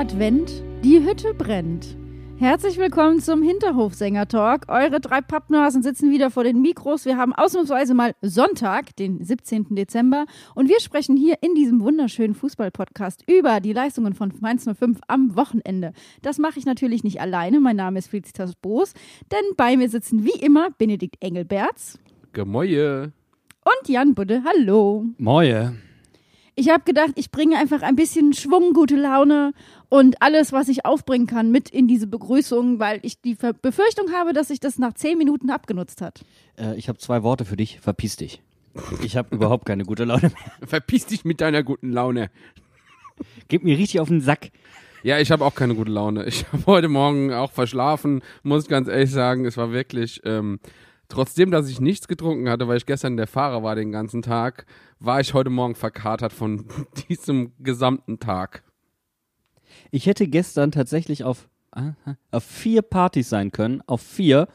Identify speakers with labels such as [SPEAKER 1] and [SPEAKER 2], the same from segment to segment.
[SPEAKER 1] Advent, Advent, die Hütte brennt. Herzlich willkommen zum Hinterhofsänger-Talk. Eure drei Pappnasen sitzen wieder vor den Mikros. Wir haben ausnahmsweise mal Sonntag, den 17. Dezember. Und wir sprechen hier in diesem wunderschönen Fußball-Podcast über die Leistungen von Mainz 05 am Wochenende. Das mache ich natürlich nicht alleine. Mein Name ist Felicitas Boos. Denn bei mir sitzen wie immer Benedikt Engelberts
[SPEAKER 2] Gemäue.
[SPEAKER 1] und Jan Budde. Hallo.
[SPEAKER 3] Moje.
[SPEAKER 1] Ich habe gedacht, ich bringe einfach ein bisschen Schwung, gute Laune und alles, was ich aufbringen kann, mit in diese Begrüßung, weil ich die Ver- Befürchtung habe, dass sich das nach zehn Minuten abgenutzt hat.
[SPEAKER 3] Äh, ich habe zwei Worte für dich. Verpiss dich. Ich habe überhaupt keine gute Laune mehr.
[SPEAKER 2] Verpiss dich mit deiner guten Laune.
[SPEAKER 3] Gib mir richtig auf den Sack.
[SPEAKER 2] Ja, ich habe auch keine gute Laune. Ich habe heute Morgen auch verschlafen, muss ganz ehrlich sagen. Es war wirklich, ähm, trotzdem, dass ich nichts getrunken hatte, weil ich gestern der Fahrer war den ganzen Tag, war ich heute Morgen verkatert von diesem gesamten Tag.
[SPEAKER 3] Ich hätte gestern tatsächlich auf, auf vier Partys sein können. Auf vier.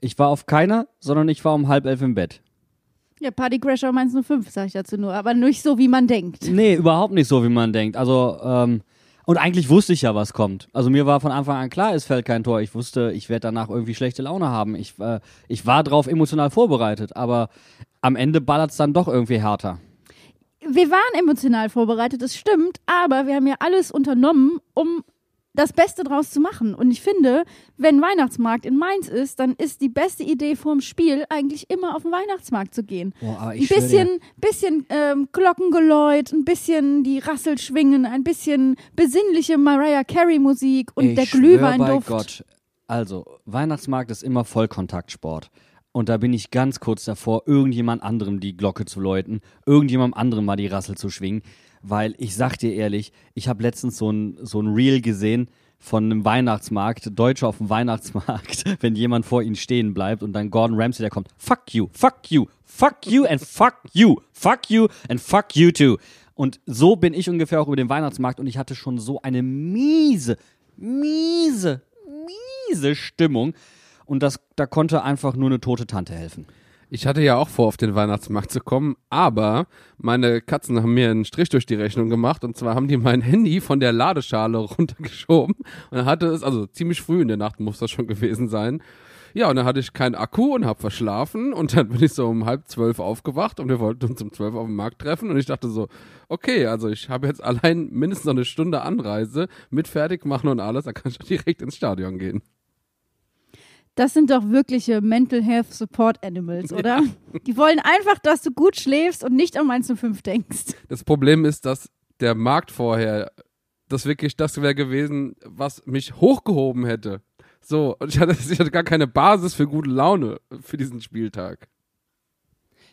[SPEAKER 3] Ich war auf keiner, sondern ich war um halb elf im Bett.
[SPEAKER 1] Ja, Partycrasher Mainz 05, sage ich dazu nur, aber nicht so, wie man denkt.
[SPEAKER 3] Nee, überhaupt nicht so, wie man denkt. Also, ähm, und eigentlich wusste ich ja, was kommt. Also mir war von Anfang an klar, es fällt kein Tor. Ich wusste, ich werde danach irgendwie schlechte Laune haben. Ich, äh, ich war drauf emotional vorbereitet, aber am Ende ballert es dann doch irgendwie härter.
[SPEAKER 1] Wir waren emotional vorbereitet, das stimmt, aber wir haben ja alles unternommen, um das Beste draus zu machen. Und ich finde, wenn Weihnachtsmarkt in Mainz ist, dann ist die beste Idee vorm Spiel eigentlich immer auf den Weihnachtsmarkt zu gehen.
[SPEAKER 3] Boah, aber
[SPEAKER 1] ein bisschen,
[SPEAKER 3] dir-
[SPEAKER 1] bisschen ähm, Glockengeläut, ein bisschen die Rassel schwingen, ein bisschen besinnliche Mariah Carey Musik und
[SPEAKER 3] ich
[SPEAKER 1] der Glühweinduft.
[SPEAKER 3] Bei Gott. Also, Weihnachtsmarkt ist immer Vollkontaktsport. Und da bin ich ganz kurz davor, irgendjemand anderem die Glocke zu läuten, irgendjemand anderem mal die Rassel zu schwingen. Weil ich sag dir ehrlich, ich habe letztens so ein, so ein Reel gesehen von einem Weihnachtsmarkt, Deutsche auf dem Weihnachtsmarkt, wenn jemand vor ihnen stehen bleibt und dann Gordon Ramsay, der kommt, fuck you, fuck you, fuck you and fuck you, fuck you and fuck you too. Und so bin ich ungefähr auch über den Weihnachtsmarkt und ich hatte schon so eine miese, miese, miese Stimmung. Und das, da konnte einfach nur eine tote Tante helfen.
[SPEAKER 2] Ich hatte ja auch vor, auf den Weihnachtsmarkt zu kommen, aber meine Katzen haben mir einen Strich durch die Rechnung gemacht und zwar haben die mein Handy von der Ladeschale runtergeschoben und dann hatte es, also ziemlich früh in der Nacht muss das schon gewesen sein. Ja, und dann hatte ich keinen Akku und hab verschlafen und dann bin ich so um halb zwölf aufgewacht und wir wollten uns um zwölf auf dem Markt treffen und ich dachte so, okay, also ich habe jetzt allein mindestens noch eine Stunde Anreise mit fertig machen und alles, dann kann ich direkt ins Stadion gehen.
[SPEAKER 1] Das sind doch wirkliche Mental Health Support Animals, oder? Die wollen einfach, dass du gut schläfst und nicht an Mainz 05 denkst.
[SPEAKER 2] Das Problem ist, dass der Markt vorher das wirklich das wäre gewesen, was mich hochgehoben hätte. So, und ich hatte, ich hatte gar keine Basis für gute Laune für diesen Spieltag.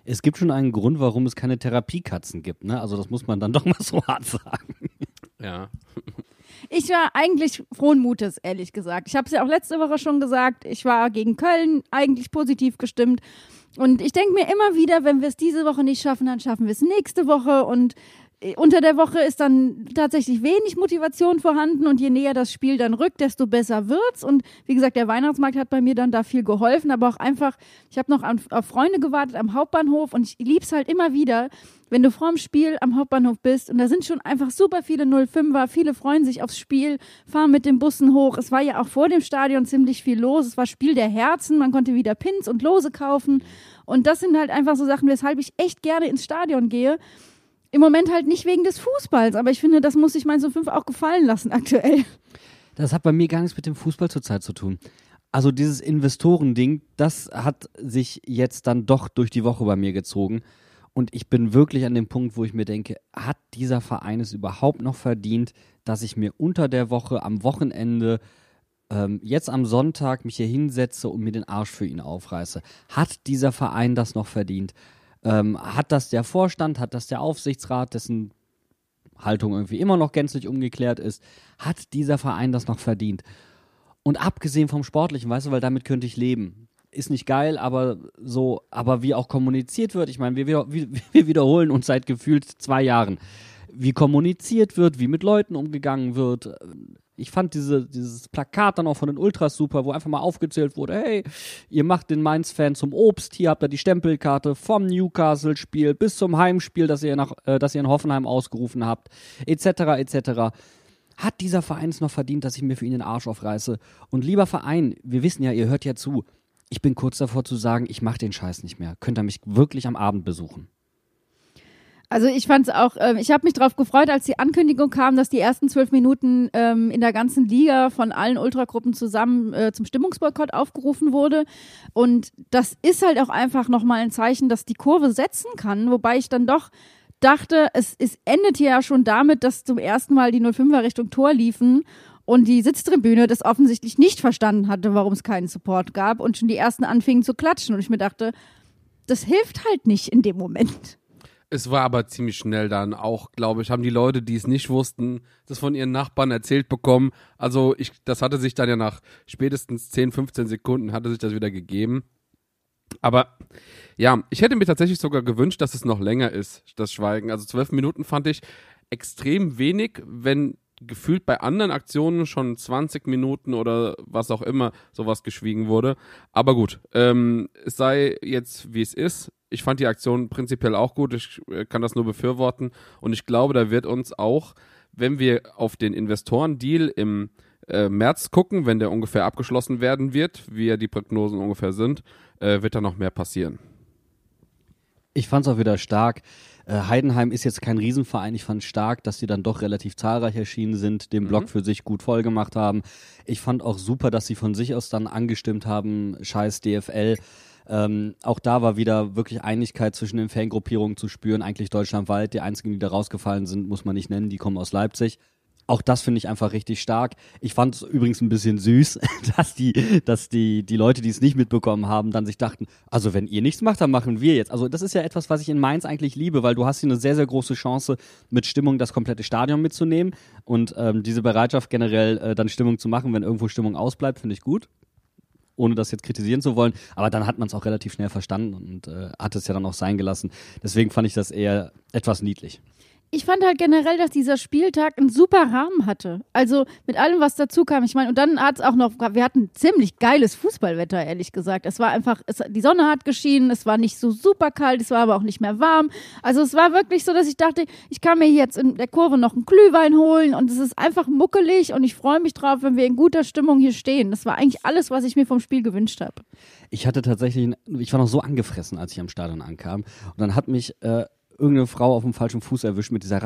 [SPEAKER 3] Es gibt schon einen Grund, warum es keine Therapiekatzen gibt, ne? Also das muss man dann doch mal so hart sagen.
[SPEAKER 2] Ja.
[SPEAKER 1] Ich war eigentlich frohen Mutes, ehrlich gesagt. Ich habe es ja auch letzte Woche schon gesagt. Ich war gegen Köln eigentlich positiv gestimmt. Und ich denke mir immer wieder, wenn wir es diese Woche nicht schaffen, dann schaffen wir es nächste Woche. Und unter der Woche ist dann tatsächlich wenig Motivation vorhanden. Und je näher das Spiel dann rückt, desto besser wird's. Und wie gesagt, der Weihnachtsmarkt hat bei mir dann da viel geholfen. Aber auch einfach, ich habe noch an, auf Freunde gewartet am Hauptbahnhof. Und ich lieb's halt immer wieder, wenn du vorm Spiel am Hauptbahnhof bist und da sind schon einfach super viele 05er, viele freuen sich aufs Spiel, fahren mit den Bussen hoch. Es war ja auch vor dem Stadion ziemlich viel los. Es war Spiel der Herzen, man konnte wieder Pins und Lose kaufen. Und das sind halt einfach so Sachen, weshalb ich echt gerne ins Stadion gehe. Im Moment halt nicht wegen des Fußballs, aber ich finde, das muss sich mein so 5 auch gefallen lassen aktuell.
[SPEAKER 3] Das hat bei mir gar nichts mit dem Fußball zurzeit zu tun. Also dieses Investorending, das hat sich jetzt dann doch durch die Woche bei mir gezogen. Und ich bin wirklich an dem Punkt, wo ich mir denke, hat dieser Verein es überhaupt noch verdient, dass ich mir unter der Woche am Wochenende ähm, jetzt am Sonntag mich hier hinsetze und mir den Arsch für ihn aufreiße. Hat dieser Verein das noch verdient? Ähm, hat das der Vorstand, hat das der Aufsichtsrat, dessen Haltung irgendwie immer noch gänzlich ungeklärt ist, hat dieser Verein das noch verdient? Und abgesehen vom Sportlichen, weißt du, weil damit könnte ich leben. Ist nicht geil, aber so, aber wie auch kommuniziert wird, ich meine, wir, wir, wir wiederholen uns seit gefühlt zwei Jahren. Wie kommuniziert wird, wie mit Leuten umgegangen wird. Ich fand diese, dieses Plakat dann auch von den Ultras super, wo einfach mal aufgezählt wurde, hey, ihr macht den Mainz-Fan zum Obst, hier habt ihr die Stempelkarte vom Newcastle-Spiel bis zum Heimspiel, das ihr, nach, äh, das ihr in Hoffenheim ausgerufen habt, etc., etc. Hat dieser Verein es noch verdient, dass ich mir für ihn den Arsch aufreiße? Und lieber Verein, wir wissen ja, ihr hört ja zu. Ich bin kurz davor zu sagen, ich mache den Scheiß nicht mehr. Könnt ihr mich wirklich am Abend besuchen?
[SPEAKER 1] Also ich fand es auch, äh, ich habe mich darauf gefreut, als die Ankündigung kam, dass die ersten zwölf Minuten ähm, in der ganzen Liga von allen Ultragruppen zusammen äh, zum Stimmungsboykott aufgerufen wurde. Und das ist halt auch einfach nochmal ein Zeichen, dass die Kurve setzen kann, wobei ich dann doch dachte, es, es endete ja schon damit, dass zum ersten Mal die 05er Richtung Tor liefen und die Sitztribüne das offensichtlich nicht verstanden hatte, warum es keinen Support gab und schon die ersten anfingen zu klatschen. Und ich mir dachte, das hilft halt nicht in dem Moment.
[SPEAKER 2] Es war aber ziemlich schnell dann auch, glaube ich, haben die Leute, die es nicht wussten, das von ihren Nachbarn erzählt bekommen. Also ich, das hatte sich dann ja nach spätestens 10, 15 Sekunden hatte sich das wieder gegeben. Aber ja, ich hätte mir tatsächlich sogar gewünscht, dass es noch länger ist, das Schweigen. Also zwölf Minuten fand ich extrem wenig, wenn gefühlt bei anderen Aktionen schon 20 Minuten oder was auch immer sowas geschwiegen wurde. Aber gut, ähm, es sei jetzt wie es ist. Ich fand die Aktion prinzipiell auch gut. Ich äh, kann das nur befürworten. Und ich glaube, da wird uns auch, wenn wir auf den Investorendeal im äh, März gucken, wenn der ungefähr abgeschlossen werden wird, wie ja die Prognosen ungefähr sind, äh, wird da noch mehr passieren.
[SPEAKER 3] Ich fand es auch wieder stark. Äh, Heidenheim ist jetzt kein Riesenverein. Ich fand stark, dass sie dann doch relativ zahlreich erschienen sind, den Blog mhm. für sich gut voll gemacht haben. Ich fand auch super, dass sie von sich aus dann angestimmt haben, scheiß DFL. Ähm, auch da war wieder wirklich Einigkeit zwischen den Fangruppierungen zu spüren, eigentlich deutschlandweit. Die einzigen, die da rausgefallen sind, muss man nicht nennen, die kommen aus Leipzig. Auch das finde ich einfach richtig stark. Ich fand es übrigens ein bisschen süß, dass die, dass die, die Leute, die es nicht mitbekommen haben, dann sich dachten, also wenn ihr nichts macht, dann machen wir jetzt. Also das ist ja etwas, was ich in Mainz eigentlich liebe, weil du hast hier eine sehr, sehr große Chance, mit Stimmung das komplette Stadion mitzunehmen. Und ähm, diese Bereitschaft generell äh, dann Stimmung zu machen, wenn irgendwo Stimmung ausbleibt, finde ich gut ohne das jetzt kritisieren zu wollen. Aber dann hat man es auch relativ schnell verstanden und äh, hat es ja dann auch sein gelassen. Deswegen fand ich das eher etwas niedlich
[SPEAKER 1] ich fand halt generell, dass dieser Spieltag einen super Rahmen hatte. Also mit allem, was dazu kam. Ich meine, und dann hat es auch noch, wir hatten ziemlich geiles Fußballwetter, ehrlich gesagt. Es war einfach, es, die Sonne hat geschienen, es war nicht so super kalt, es war aber auch nicht mehr warm. Also es war wirklich so, dass ich dachte, ich kann mir jetzt in der Kurve noch einen Glühwein holen und es ist einfach muckelig und ich freue mich drauf, wenn wir in guter Stimmung hier stehen. Das war eigentlich alles, was ich mir vom Spiel gewünscht habe.
[SPEAKER 3] Ich hatte tatsächlich, ich war noch so angefressen, als ich am Stadion ankam. Und dann hat mich äh, irgendeine Frau auf dem falschen Fuß erwischt mit dieser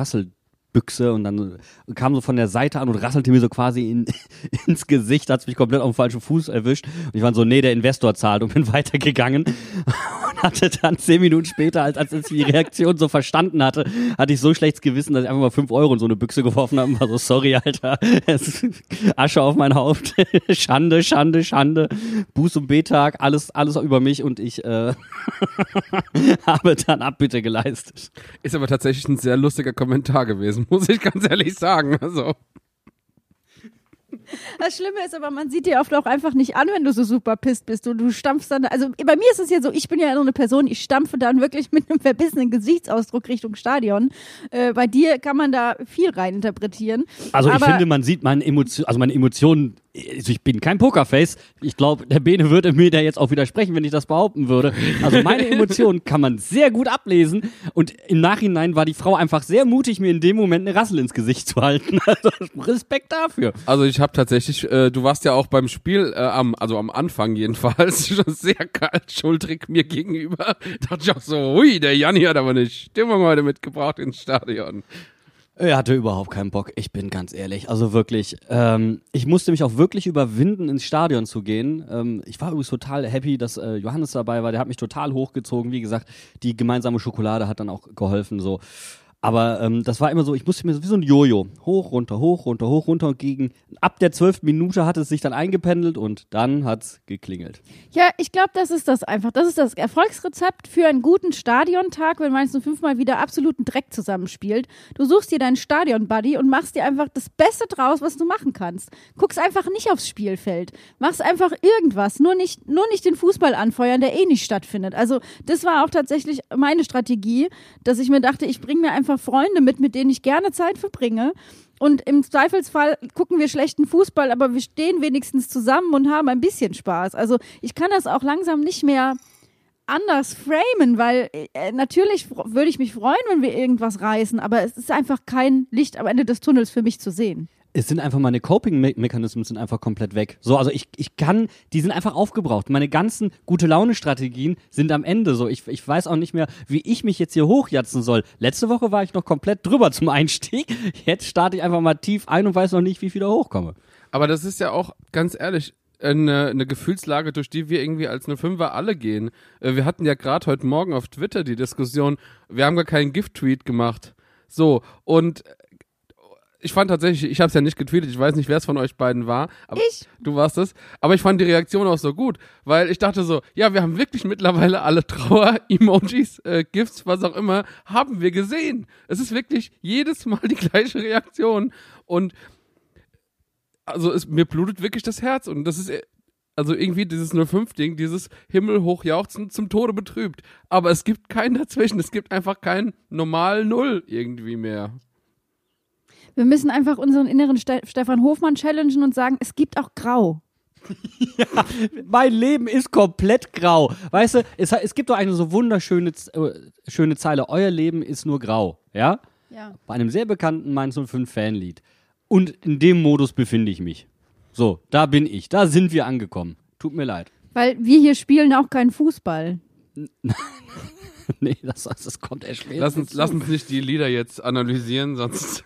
[SPEAKER 3] Rasselbüchse und dann kam so von der Seite an und rasselte mir so quasi in, ins Gesicht, hat mich komplett auf dem falschen Fuß erwischt. Und ich war so, nee, der Investor zahlt und bin weitergegangen. Und hatte dann zehn Minuten später, als, als ich die Reaktion so verstanden hatte, hatte ich so schlechtes Gewissen, dass ich einfach mal fünf Euro in so eine Büchse geworfen habe und war so, sorry, Alter, Asche auf mein Haupt, Schande, Schande, Schande, Buß- und B-Tag, alles, alles über mich und ich äh, habe dann Abbitte geleistet.
[SPEAKER 2] Ist aber tatsächlich ein sehr lustiger Kommentar gewesen, muss ich ganz ehrlich sagen. Also.
[SPEAKER 1] Das Schlimme ist aber, man sieht dir oft auch einfach nicht an, wenn du so super pisst bist. Du, du stampfst dann, also bei mir ist es ja so, ich bin ja so eine Person, ich stampfe dann wirklich mit einem verbissenen Gesichtsausdruck Richtung Stadion. Äh, bei dir kann man da viel rein interpretieren.
[SPEAKER 3] Also ich finde, man sieht meine Emotionen, also meine Emotionen also ich bin kein Pokerface. Ich glaube, der Bene würde mir da jetzt auch widersprechen, wenn ich das behaupten würde. Also meine Emotionen kann man sehr gut ablesen und im Nachhinein war die Frau einfach sehr mutig, mir in dem Moment eine Rassel ins Gesicht zu halten. Also Respekt dafür.
[SPEAKER 2] Also ich habe tatsächlich, äh, du warst ja auch beim Spiel, äh, am, also am Anfang jedenfalls, schon sehr kalt schultrig mir gegenüber. Da dachte ich auch so, hui, der Janni hat aber eine Stimmung heute mitgebracht ins Stadion.
[SPEAKER 3] Er hatte überhaupt keinen Bock, ich bin ganz ehrlich. Also wirklich, ähm, ich musste mich auch wirklich überwinden, ins Stadion zu gehen. Ähm, ich war übrigens total happy, dass äh, Johannes dabei war. Der hat mich total hochgezogen. Wie gesagt, die gemeinsame Schokolade hat dann auch geholfen. So. Aber ähm, das war immer so, ich musste mir so wie so ein Jojo. Hoch, runter, hoch, runter, hoch, runter und gegen. Ab der zwölften Minute hat es sich dann eingependelt und dann hat's geklingelt.
[SPEAKER 1] Ja, ich glaube, das ist das einfach. Das ist das Erfolgsrezept für einen guten Stadiontag, wenn Mainz 05 mal wieder absoluten Dreck zusammenspielt. Du suchst dir deinen Stadion-Buddy und machst dir einfach das Beste draus, was du machen kannst. Guckst einfach nicht aufs Spielfeld. Machst einfach irgendwas. Nur nicht, nur nicht den Fußball anfeuern, der eh nicht stattfindet. Also, das war auch tatsächlich meine Strategie, dass ich mir dachte, ich bringe mir einfach Freunde mit, mit denen ich gerne Zeit verbringe. Und im Zweifelsfall gucken wir schlechten Fußball, aber wir stehen wenigstens zusammen und haben ein bisschen Spaß. Also ich kann das auch langsam nicht mehr anders framen, weil äh, natürlich würde ich mich freuen, wenn wir irgendwas reißen, aber es ist einfach kein Licht am Ende des Tunnels für mich zu sehen.
[SPEAKER 3] Es sind einfach meine Coping-Mechanismen sind einfach komplett weg. So, also ich, ich kann, die sind einfach aufgebraucht. Meine ganzen gute Laune-Strategien sind am Ende so. Ich, ich weiß auch nicht mehr, wie ich mich jetzt hier hochjatzen soll. Letzte Woche war ich noch komplett drüber zum Einstieg. Jetzt starte ich einfach mal tief ein und weiß noch nicht, wie ich wieder hochkomme.
[SPEAKER 2] Aber das ist ja auch, ganz ehrlich, eine, eine Gefühlslage, durch die wir irgendwie als eine Fünfer alle gehen. Äh, Wir hatten ja gerade heute Morgen auf Twitter die Diskussion, wir haben gar keinen Gift-Tweet gemacht. So, und ich fand tatsächlich, ich habe es ja nicht getweetet, ich weiß nicht, wer es von euch beiden war. Aber
[SPEAKER 1] Ich.
[SPEAKER 2] Du warst es. Aber ich fand die Reaktion auch so gut, weil ich dachte so, ja, wir haben wirklich mittlerweile alle Trauer-Emojis, äh, GIFs, was auch immer, haben wir gesehen. Es ist wirklich jedes Mal die gleiche Reaktion. Und also es, mir blutet wirklich das Herz. Und das ist äh, also irgendwie dieses 05-Ding, dieses Himmelhochjauchzen zum Tode betrübt. Aber es gibt keinen dazwischen. Es gibt einfach kein normal Null irgendwie mehr.
[SPEAKER 1] Wir müssen einfach unseren inneren Ste Stefan Hofmann challengen und sagen, es gibt auch Grau.
[SPEAKER 3] Mein Leben ist komplett grau. Weißt du, es, es gibt doch eine so wunderschöne äh, schöne Zeile. Euer Leben ist nur grau. Ja?
[SPEAKER 1] Ja.
[SPEAKER 3] Bei einem sehr bekannten Mainz 05 Fanlied. Und in dem Modus befinde ich mich. So, da bin ich. Da sind wir angekommen. Tut mir leid.
[SPEAKER 1] Weil wir hier spielen auch keinen Fußball.
[SPEAKER 3] nee, das, das kommt erst später.
[SPEAKER 2] Lass uns, lass uns nicht die Lieder jetzt analysieren, sonst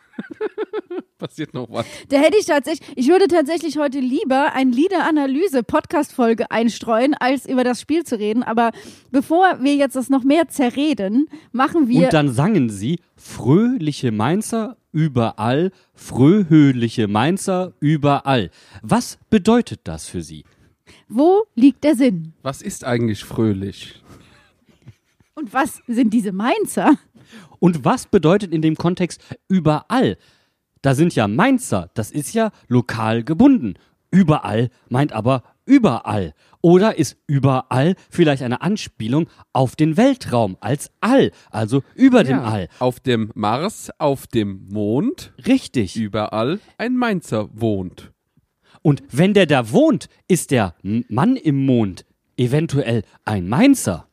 [SPEAKER 2] passiert noch was.
[SPEAKER 1] Da hätte ich tatsächlich, ich würde tatsächlich heute lieber ein Liederanalyse-Podcast-Folge einstreuen, als über das Spiel zu reden. Aber bevor wir jetzt das noch mehr zerreden, machen wir.
[SPEAKER 3] Und dann sangen sie fröhliche Mainzer überall, fröhliche Mainzer überall. Was bedeutet das für sie?
[SPEAKER 1] wo liegt der Sinn?
[SPEAKER 2] Was ist eigentlich fröhlich?
[SPEAKER 1] Und was sind diese Mainzer?
[SPEAKER 3] Und was bedeutet in dem Kontext überall? Da sind ja Mainzer, das ist ja lokal gebunden. Überall meint aber überall. Oder ist überall vielleicht eine Anspielung auf den Weltraum als All, also über dem All.
[SPEAKER 2] Auf dem Mars, auf dem Mond,
[SPEAKER 3] Richtig.
[SPEAKER 2] überall ein Mainzer wohnt.
[SPEAKER 3] Und wenn der da wohnt, ist der Mann im Mond eventuell ein Mainzer.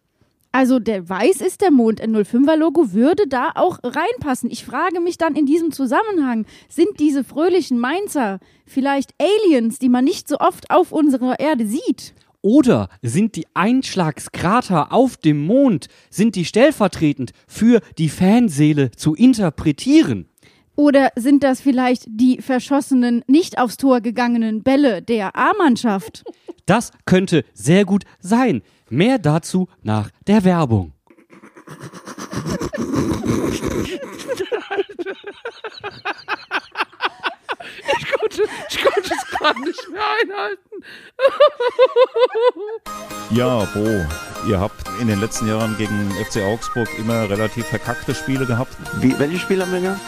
[SPEAKER 1] Also der Weiß ist der Mond, ein 05er Logo würde da auch reinpassen. Ich frage mich dann in diesem Zusammenhang, sind diese fröhlichen Mainzer vielleicht Aliens, die man nicht so oft auf unserer Erde sieht?
[SPEAKER 3] Oder sind die Einschlagskrater auf dem Mond, sind die stellvertretend für die Fanseele zu interpretieren?
[SPEAKER 1] Oder sind das vielleicht die verschossenen, nicht aufs Tor gegangenen Bälle der A-Mannschaft?
[SPEAKER 3] Das könnte sehr gut sein. Mehr dazu nach der Werbung.
[SPEAKER 2] Ich konnte, ich konnte es gerade nicht mehr einhalten.
[SPEAKER 4] Ja, Bo, ihr habt in den letzten Jahren gegen FC Augsburg immer relativ verkackte Spiele gehabt.
[SPEAKER 5] Wie, welche Spiele haben wir gehabt?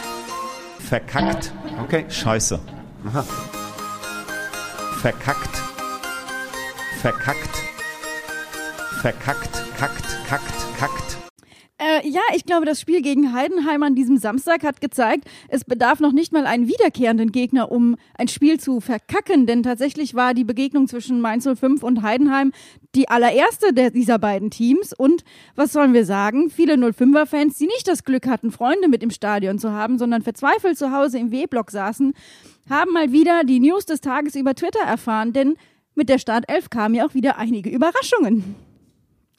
[SPEAKER 4] Verkackt.
[SPEAKER 5] Okay.
[SPEAKER 4] Scheiße.
[SPEAKER 5] Aha.
[SPEAKER 4] Verkackt. Verkackt. Verkackt. Kackt. Kackt. Kackt.
[SPEAKER 1] Äh, ja, ich glaube, das Spiel gegen Heidenheim an diesem Samstag hat gezeigt, es bedarf noch nicht mal einen wiederkehrenden Gegner, um ein Spiel zu verkacken, denn tatsächlich war die Begegnung zwischen Mainz 05 und Heidenheim die allererste der, dieser beiden Teams und was sollen wir sagen, viele 05er-Fans, die nicht das Glück hatten, Freunde mit im Stadion zu haben, sondern verzweifelt zu Hause im W-Block saßen, haben mal wieder die News des Tages über Twitter erfahren, denn mit der Startelf kamen ja auch wieder einige Überraschungen.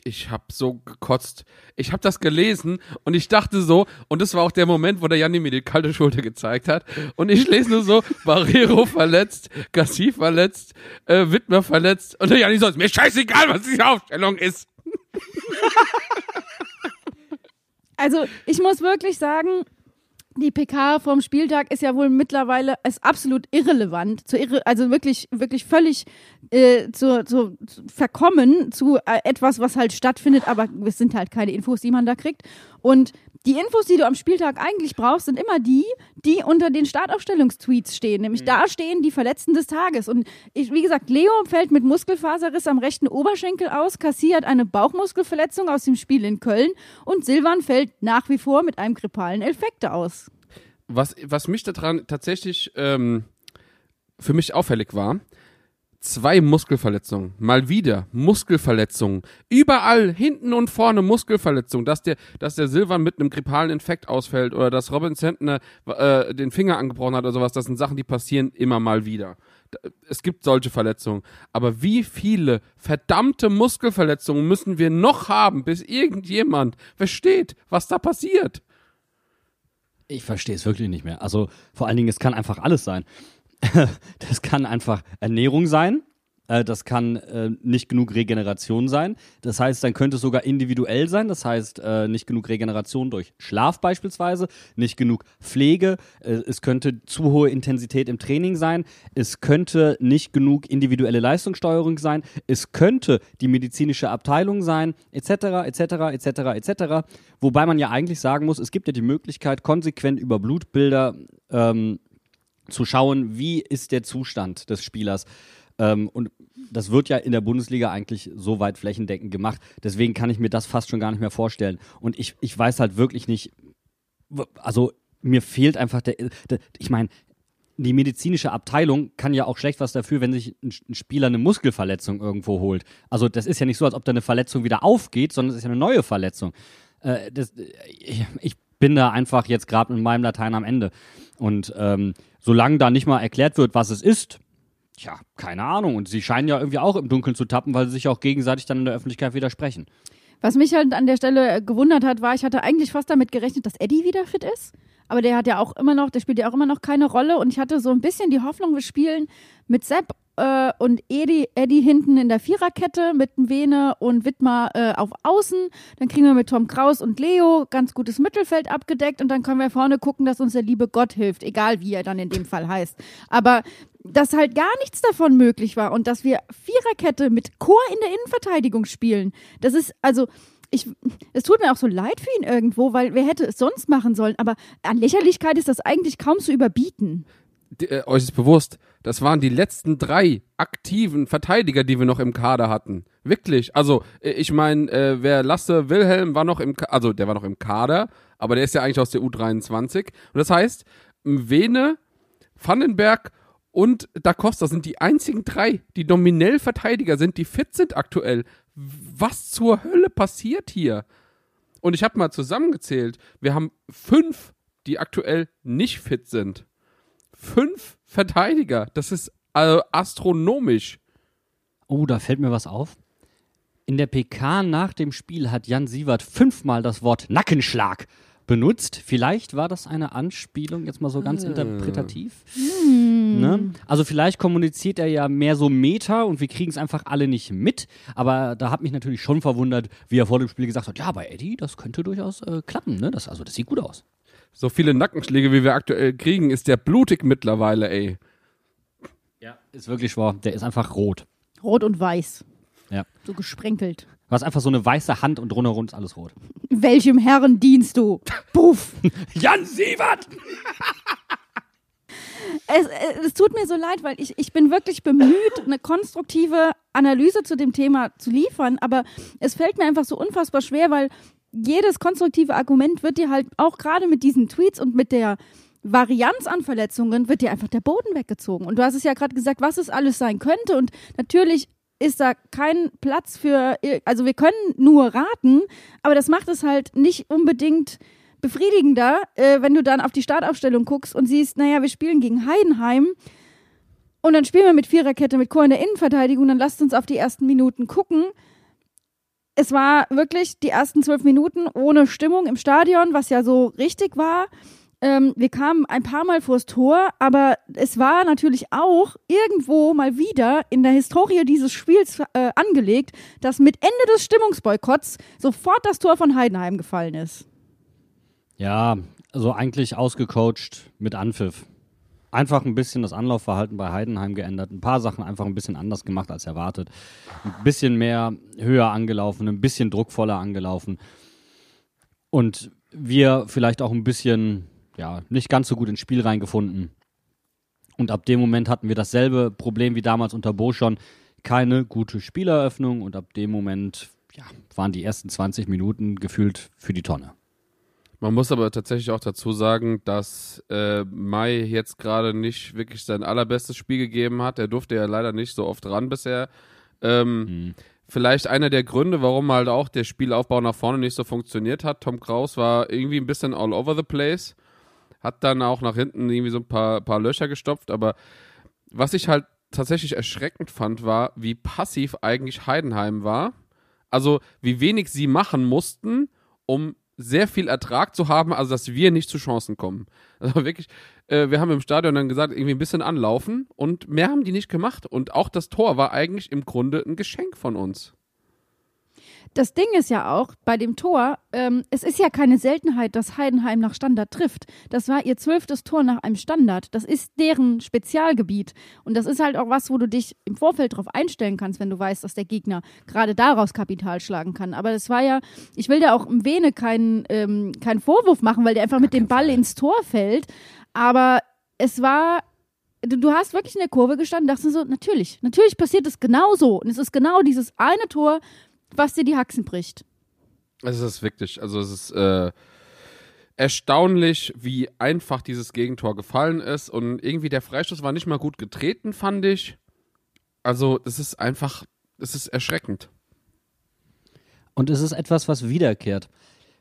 [SPEAKER 2] Ich hab so gekotzt. Ich hab das gelesen und ich dachte so, und das war auch der Moment, wo der Janni mir die kalte Schulter gezeigt hat. Und ich lese nur so, Barrero verletzt, Gassi verletzt, äh, Wittmer verletzt. Und der Janni so, ist mir scheißegal, was diese Aufstellung ist.
[SPEAKER 1] Also ich muss wirklich sagen, die PK vom Spieltag ist ja wohl mittlerweile ist absolut irrelevant, zu irre, also wirklich, wirklich völlig äh, zu, zu, zu verkommen zu äh, etwas, was halt stattfindet, aber es sind halt keine Infos, die man da kriegt. Und die Infos, die du am Spieltag eigentlich brauchst, sind immer die, die unter den Startaufstellungstweets stehen. Nämlich da stehen die Verletzten des Tages. Und ich, wie gesagt, Leo fällt mit Muskelfaserriss am rechten Oberschenkel aus, kassiert eine Bauchmuskelverletzung aus dem Spiel in Köln und Silvan fällt nach wie vor mit einem grippalen Infekt aus.
[SPEAKER 2] Was, was mich daran tatsächlich ähm, für mich auffällig war, zwei Muskelverletzungen. Mal wieder Muskelverletzungen. Überall hinten und vorne Muskelverletzungen. Dass der, dass der Silvan mit einem grippalen Infekt ausfällt oder dass Robin Sentner äh, den Finger angebrochen hat oder sowas, das sind Sachen, die passieren immer mal wieder. Es gibt solche Verletzungen. Aber wie viele verdammte Muskelverletzungen müssen wir noch haben, bis irgendjemand versteht, was da passiert?
[SPEAKER 3] Ich verstehe es wirklich nicht mehr. Also vor allen Dingen, es kann einfach alles sein. Das kann einfach Ernährung sein. Äh, Das kann äh, nicht genug Regeneration sein. Das heißt, dann könnte es sogar individuell sein. Das heißt, äh, nicht genug Regeneration durch Schlaf beispielsweise, nicht genug Pflege. Es könnte zu hohe Intensität im Training sein. Es könnte nicht genug individuelle Leistungssteuerung sein. Es könnte die medizinische Abteilung sein, etc., etc., etc., etc. Wobei man ja eigentlich sagen muss, es gibt ja die Möglichkeit, konsequent über Blutbilder ähm, zu schauen, wie ist der Zustand des Spielers. Ähm, und das wird ja in der Bundesliga eigentlich so weit flächendeckend gemacht. Deswegen kann ich mir das fast schon gar nicht mehr vorstellen. Und ich, ich weiß halt wirklich nicht, also mir fehlt einfach der, der ich meine, die medizinische Abteilung kann ja auch schlecht was dafür, wenn sich ein, Spieler eine Muskelverletzung irgendwo holt. Also das ist ja nicht so, als ob da eine Verletzung wieder aufgeht, sondern es ist ja eine neue Verletzung. Äh, das, ich, ich bin da einfach jetzt gerade mit meinem Latein am Ende. Und ähm, solange da nicht mal erklärt wird, was es ist, tja, keine Ahnung. Und sie scheinen ja irgendwie auch im Dunkeln zu tappen, weil sie sich auch gegenseitig dann in der Öffentlichkeit widersprechen.
[SPEAKER 1] Was mich halt an der Stelle äh, gewundert hat, war, ich hatte eigentlich fast damit gerechnet, dass Eddie wieder fit ist. Aber der hat ja auch immer noch, der spielt ja auch immer noch keine Rolle. Und ich hatte so ein bisschen die Hoffnung, wir spielen mit Sepp äh, und Eddie, Eddie hinten in der Viererkette mit Vene und Wittmar äh, auf Außen. Dann kriegen wir mit Tom Kraus und Leo ganz gutes Mittelfeld abgedeckt und dann können wir vorne gucken, dass uns der liebe Gott hilft, egal wie er dann in dem Fall heißt. Aber dass halt gar nichts davon möglich war und dass wir Viererkette mit Chor in der Innenverteidigung spielen, das ist also ich, es tut mir auch so leid für ihn irgendwo, weil wer hätte es sonst machen sollen? Aber an Lächerlichkeit ist das eigentlich kaum zu überbieten.
[SPEAKER 2] Äh, euch ist bewusst, das waren die letzten drei aktiven Verteidiger, die wir noch im Kader hatten. Wirklich. Also, äh, ich meine, äh, wer Lasse Wilhelm war noch im, Ka also der war noch im Kader, aber der ist ja eigentlich aus der U23. Und das heißt, Vene, Vandenberg und Da Costa sind die einzigen drei, die nominell Verteidiger sind, die fit sind aktuell. Was zur Hölle passiert hier? Und ich habe mal zusammengezählt, wir haben fünf, die aktuell nicht fit sind. Fünf Verteidiger. Das ist also astronomisch.
[SPEAKER 3] Oh, da fällt mir was auf. In der PK nach dem Spiel hat Jan Sievert fünfmal das Wort Nackenschlag benutzt. Vielleicht war das eine Anspielung, jetzt mal so ganz interpretativ. Ne? Also vielleicht kommuniziert er ja mehr so Meta und wir kriegen es einfach alle nicht mit. Aber da hat mich natürlich schon verwundert, wie er vor dem Spiel gesagt hat, ja, bei Eddie, das könnte durchaus äh, klappen. Ne? Das, also das sieht gut aus.
[SPEAKER 2] So viele Nackenschläge, wie wir aktuell kriegen, ist der blutig mittlerweile, ey.
[SPEAKER 3] Ja. Ist wirklich wahr. Der ist einfach rot.
[SPEAKER 1] Rot und weiß.
[SPEAKER 3] Ja.
[SPEAKER 1] So gesprenkelt.
[SPEAKER 3] Du hast einfach so eine weiße Hand und drumherum ist alles rot.
[SPEAKER 1] Welchem Herren dienst du? Puff.
[SPEAKER 3] Jan Sievert!
[SPEAKER 1] es, es, es tut mir so leid, weil ich, ich bin wirklich bemüht, eine konstruktive Analyse zu dem Thema zu liefern, aber es fällt mir einfach so unfassbar schwer, weil jedes konstruktive Argument wird dir halt auch gerade mit diesen Tweets und mit der Varianz an Verletzungen wird dir einfach der Boden weggezogen. Und du hast es ja gerade gesagt, was es alles sein könnte. Und natürlich ist da kein Platz für, also wir können nur raten, aber das macht es halt nicht unbedingt befriedigender, äh, wenn du dann auf die Startaufstellung guckst und siehst, naja, wir spielen gegen Heidenheim und dann spielen wir mit Viererkette mit Chor in der Innenverteidigung, dann lasst uns auf die ersten Minuten gucken. Es war wirklich die ersten zwölf Minuten ohne Stimmung im Stadion, was ja so richtig war. Ähm, wir kamen ein paar Mal vors Tor, aber es war natürlich auch irgendwo mal wieder in der Historie dieses Spiels äh, angelegt, dass mit Ende des Stimmungsboykotts sofort das Tor von Heidenheim gefallen ist.
[SPEAKER 3] Ja, also eigentlich ausgecoacht mit Anpfiff. Einfach ein bisschen das Anlaufverhalten bei Heidenheim geändert, ein paar Sachen einfach ein bisschen anders gemacht als erwartet. Ein bisschen mehr höher angelaufen, ein bisschen druckvoller angelaufen. Und wir vielleicht auch ein bisschen, ja, nicht ganz so gut ins Spiel reingefunden. Und ab dem Moment hatten wir dasselbe Problem wie damals unter Bo schon. Keine gute Spieleröffnung und ab dem Moment ja, waren die ersten 20 Minuten gefühlt für die Tonne.
[SPEAKER 2] Man muss aber tatsächlich auch dazu sagen, dass äh, Mai jetzt gerade nicht wirklich sein allerbestes Spiel gegeben hat. Er durfte ja leider nicht so oft ran bisher. Ähm, mhm. Vielleicht einer der Gründe, warum halt auch der Spielaufbau nach vorne nicht so funktioniert hat. Tom Kraus war irgendwie ein bisschen all over the place. Hat dann auch nach hinten irgendwie so ein paar, paar Löcher gestopft. Aber was ich halt tatsächlich erschreckend fand, war, wie passiv eigentlich Heidenheim war. Also wie wenig sie machen mussten, um sehr viel Ertrag zu haben, also dass wir nicht zu Chancen kommen. Also wirklich, äh, wir haben im Stadion dann gesagt, irgendwie ein bisschen anlaufen und mehr haben die nicht gemacht. Und auch das Tor war eigentlich im Grunde ein Geschenk von uns.
[SPEAKER 1] Das Ding ist ja auch bei dem Tor, ähm, es ist ja keine Seltenheit, dass Heidenheim nach Standard trifft. Das war ihr zwölftes Tor nach einem Standard. Das ist deren Spezialgebiet. Und das ist halt auch was, wo du dich im Vorfeld darauf einstellen kannst, wenn du weißt, dass der Gegner gerade daraus Kapital schlagen kann. Aber das war ja, ich will da auch im Vene keinen ähm, keinen Vorwurf machen, weil der einfach mit dem Ball ins Tor fällt. Aber es war Du, du, hast wirklich in der Kurve gestanden, dachtest so, natürlich, natürlich passiert es genauso. Und es ist genau dieses eine Tor, was dir die Haxen bricht.
[SPEAKER 2] Es ist wirklich, also es ist äh, erstaunlich, wie einfach dieses Gegentor gefallen ist. Und irgendwie der Freistoß war nicht mal gut getreten, fand ich. Also, das ist einfach, es ist erschreckend.
[SPEAKER 3] Und es ist etwas, was wiederkehrt.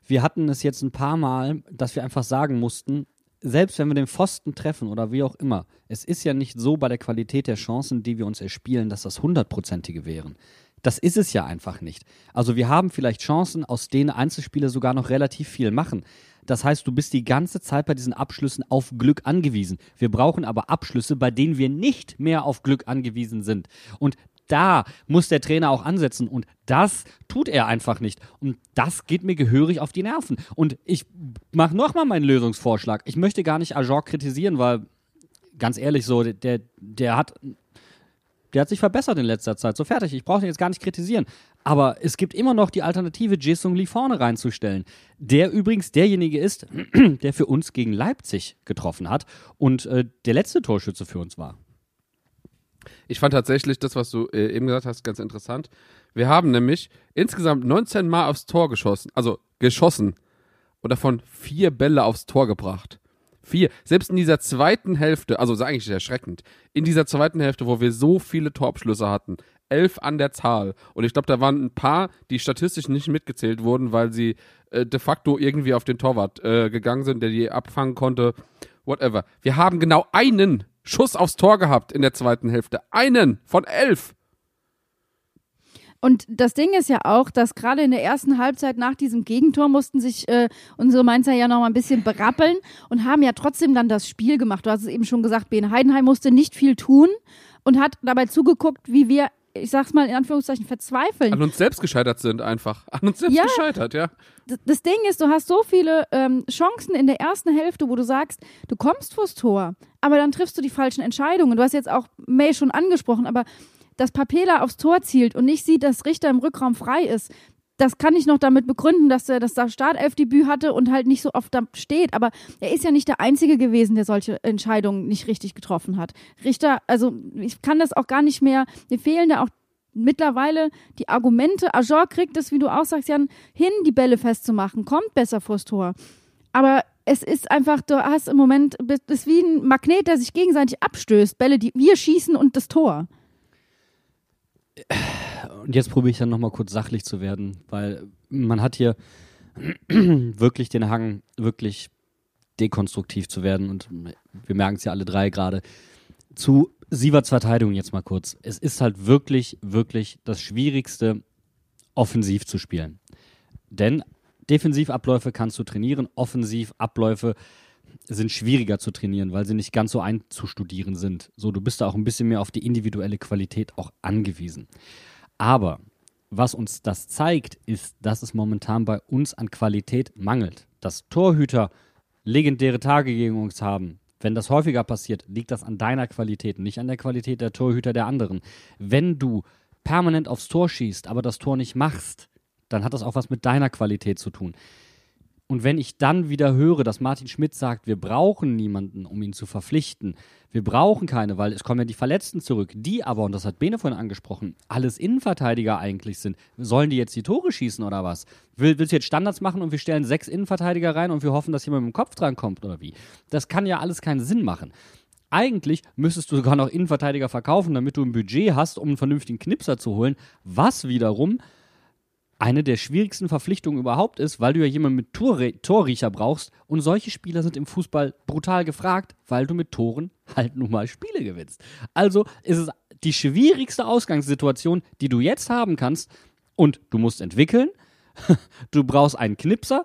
[SPEAKER 3] Wir hatten es jetzt ein paar Mal, dass wir einfach sagen mussten, selbst wenn wir den Pfosten treffen oder wie auch immer, es ist ja nicht so bei der Qualität der Chancen, die wir uns erspielen, dass das hundertprozentige wären. Das ist es ja einfach nicht. Also wir haben vielleicht Chancen, aus denen Einzelspieler sogar noch relativ viel machen. Das heißt, du bist die ganze Zeit bei diesen Abschlüssen auf Glück angewiesen. Wir brauchen aber Abschlüsse, bei denen wir nicht mehr auf Glück angewiesen sind. Und da muss der Trainer auch ansetzen und das tut er einfach nicht. Und das geht mir gehörig auf die Nerven. Und ich mache nochmal meinen Lösungsvorschlag. Ich möchte gar nicht Ajor kritisieren, weil ganz ehrlich so, der, der hat der hat sich verbessert in letzter Zeit. So fertig. Ich brauche ihn jetzt gar nicht kritisieren. Aber es gibt immer noch die Alternative, Jason Lee vorne reinzustellen. Der übrigens derjenige ist, der für uns gegen Leipzig getroffen hat und äh, der letzte Torschütze für uns war.
[SPEAKER 2] Ich fand tatsächlich das, was du äh, eben gesagt hast, ganz interessant. Wir haben nämlich insgesamt 19 Mal aufs Tor geschossen. Also geschossen. Und davon vier Bälle aufs Tor gebracht. Vier. Selbst in dieser zweiten Hälfte, also ist eigentlich erschreckend, in dieser zweiten Hälfte, wo wir so viele Torabschlüsse hatten, elf an der Zahl. Und ich glaube, da waren ein paar, die statistisch nicht mitgezählt wurden, weil sie äh, de facto irgendwie auf den Torwart äh, gegangen sind, der die abfangen konnte. Whatever. Wir haben genau einen Schuss aufs Tor gehabt in der zweiten Hälfte. Einen von elf.
[SPEAKER 1] Und das Ding ist ja auch, dass gerade in der ersten Halbzeit nach diesem Gegentor mussten sich äh, unsere Mainzer ja noch mal ein bisschen berappeln und haben ja trotzdem dann das Spiel gemacht. Du hast es eben schon gesagt, Ben Heidenheim musste nicht viel tun und hat dabei zugeguckt, wie wir ich sag's mal in Anführungszeichen, verzweifeln.
[SPEAKER 2] An uns selbst gescheitert sind einfach. An uns selbst ja, gescheitert, ja.
[SPEAKER 1] Das Ding ist, du hast so viele ähm, Chancen in der ersten Hälfte, wo du sagst, du kommst vors Tor, aber dann triffst du die falschen Entscheidungen. Du hast jetzt auch May schon angesprochen, aber dass Papela aufs Tor zielt und nicht sieht, dass Richter im Rückraum frei ist, das kann ich noch damit begründen, dass er das Startelfdebüt hatte und halt nicht so oft da steht. Aber er ist ja nicht der Einzige gewesen, der solche Entscheidungen nicht richtig getroffen hat. Richter, also ich kann das auch gar nicht mehr, mir fehlen da auch mittlerweile die Argumente. Ajor kriegt es, wie du auch sagst, Jan, hin, die Bälle festzumachen, kommt besser vors Tor. Aber es ist einfach, du hast im Moment, es ist wie ein Magnet, der sich gegenseitig abstößt. Bälle, die wir schießen und das Tor.
[SPEAKER 3] Und jetzt probiere ich dann nochmal kurz sachlich zu werden, weil man hat hier wirklich den Hang, wirklich dekonstruktiv zu werden. Und wir merken es ja alle drei gerade. Zu Sieverts Verteidigung jetzt mal kurz. Es ist halt wirklich, wirklich das Schwierigste, offensiv zu spielen. Denn Defensivabläufe kannst du trainieren, Offensivabläufe sind schwieriger zu trainieren, weil sie nicht ganz so einzustudieren sind. So, du bist da auch ein bisschen mehr auf die individuelle Qualität auch angewiesen. Aber was uns das zeigt, ist, dass es momentan bei uns an Qualität mangelt. Dass Torhüter legendäre Tage gegen uns haben, wenn das häufiger passiert, liegt das an deiner Qualität, nicht an der Qualität der Torhüter der anderen. Wenn du permanent aufs Tor schießt, aber das Tor nicht machst, dann hat das auch was mit deiner Qualität zu tun. Und wenn ich dann wieder höre, dass Martin Schmidt sagt, wir brauchen niemanden, um ihn zu verpflichten, wir brauchen keine, weil es kommen ja die Verletzten zurück, die aber, und das hat Bene vorhin angesprochen, alles Innenverteidiger eigentlich sind. Sollen die jetzt die Tore schießen oder was? Will, willst du jetzt Standards machen und wir stellen sechs Innenverteidiger rein und wir hoffen, dass jemand mit dem Kopf dran kommt oder wie? Das kann ja alles keinen Sinn machen. Eigentlich müsstest du sogar noch Innenverteidiger verkaufen, damit du ein Budget hast, um einen vernünftigen Knipser zu holen, was wiederum eine der schwierigsten Verpflichtungen überhaupt ist, weil du ja jemanden mit Torre Torriecher brauchst. Und solche Spieler sind im Fußball brutal gefragt, weil du mit Toren halt nun mal Spiele gewinnst. Also ist es die schwierigste Ausgangssituation, die du jetzt haben kannst. Und du musst entwickeln, du brauchst einen Knipser,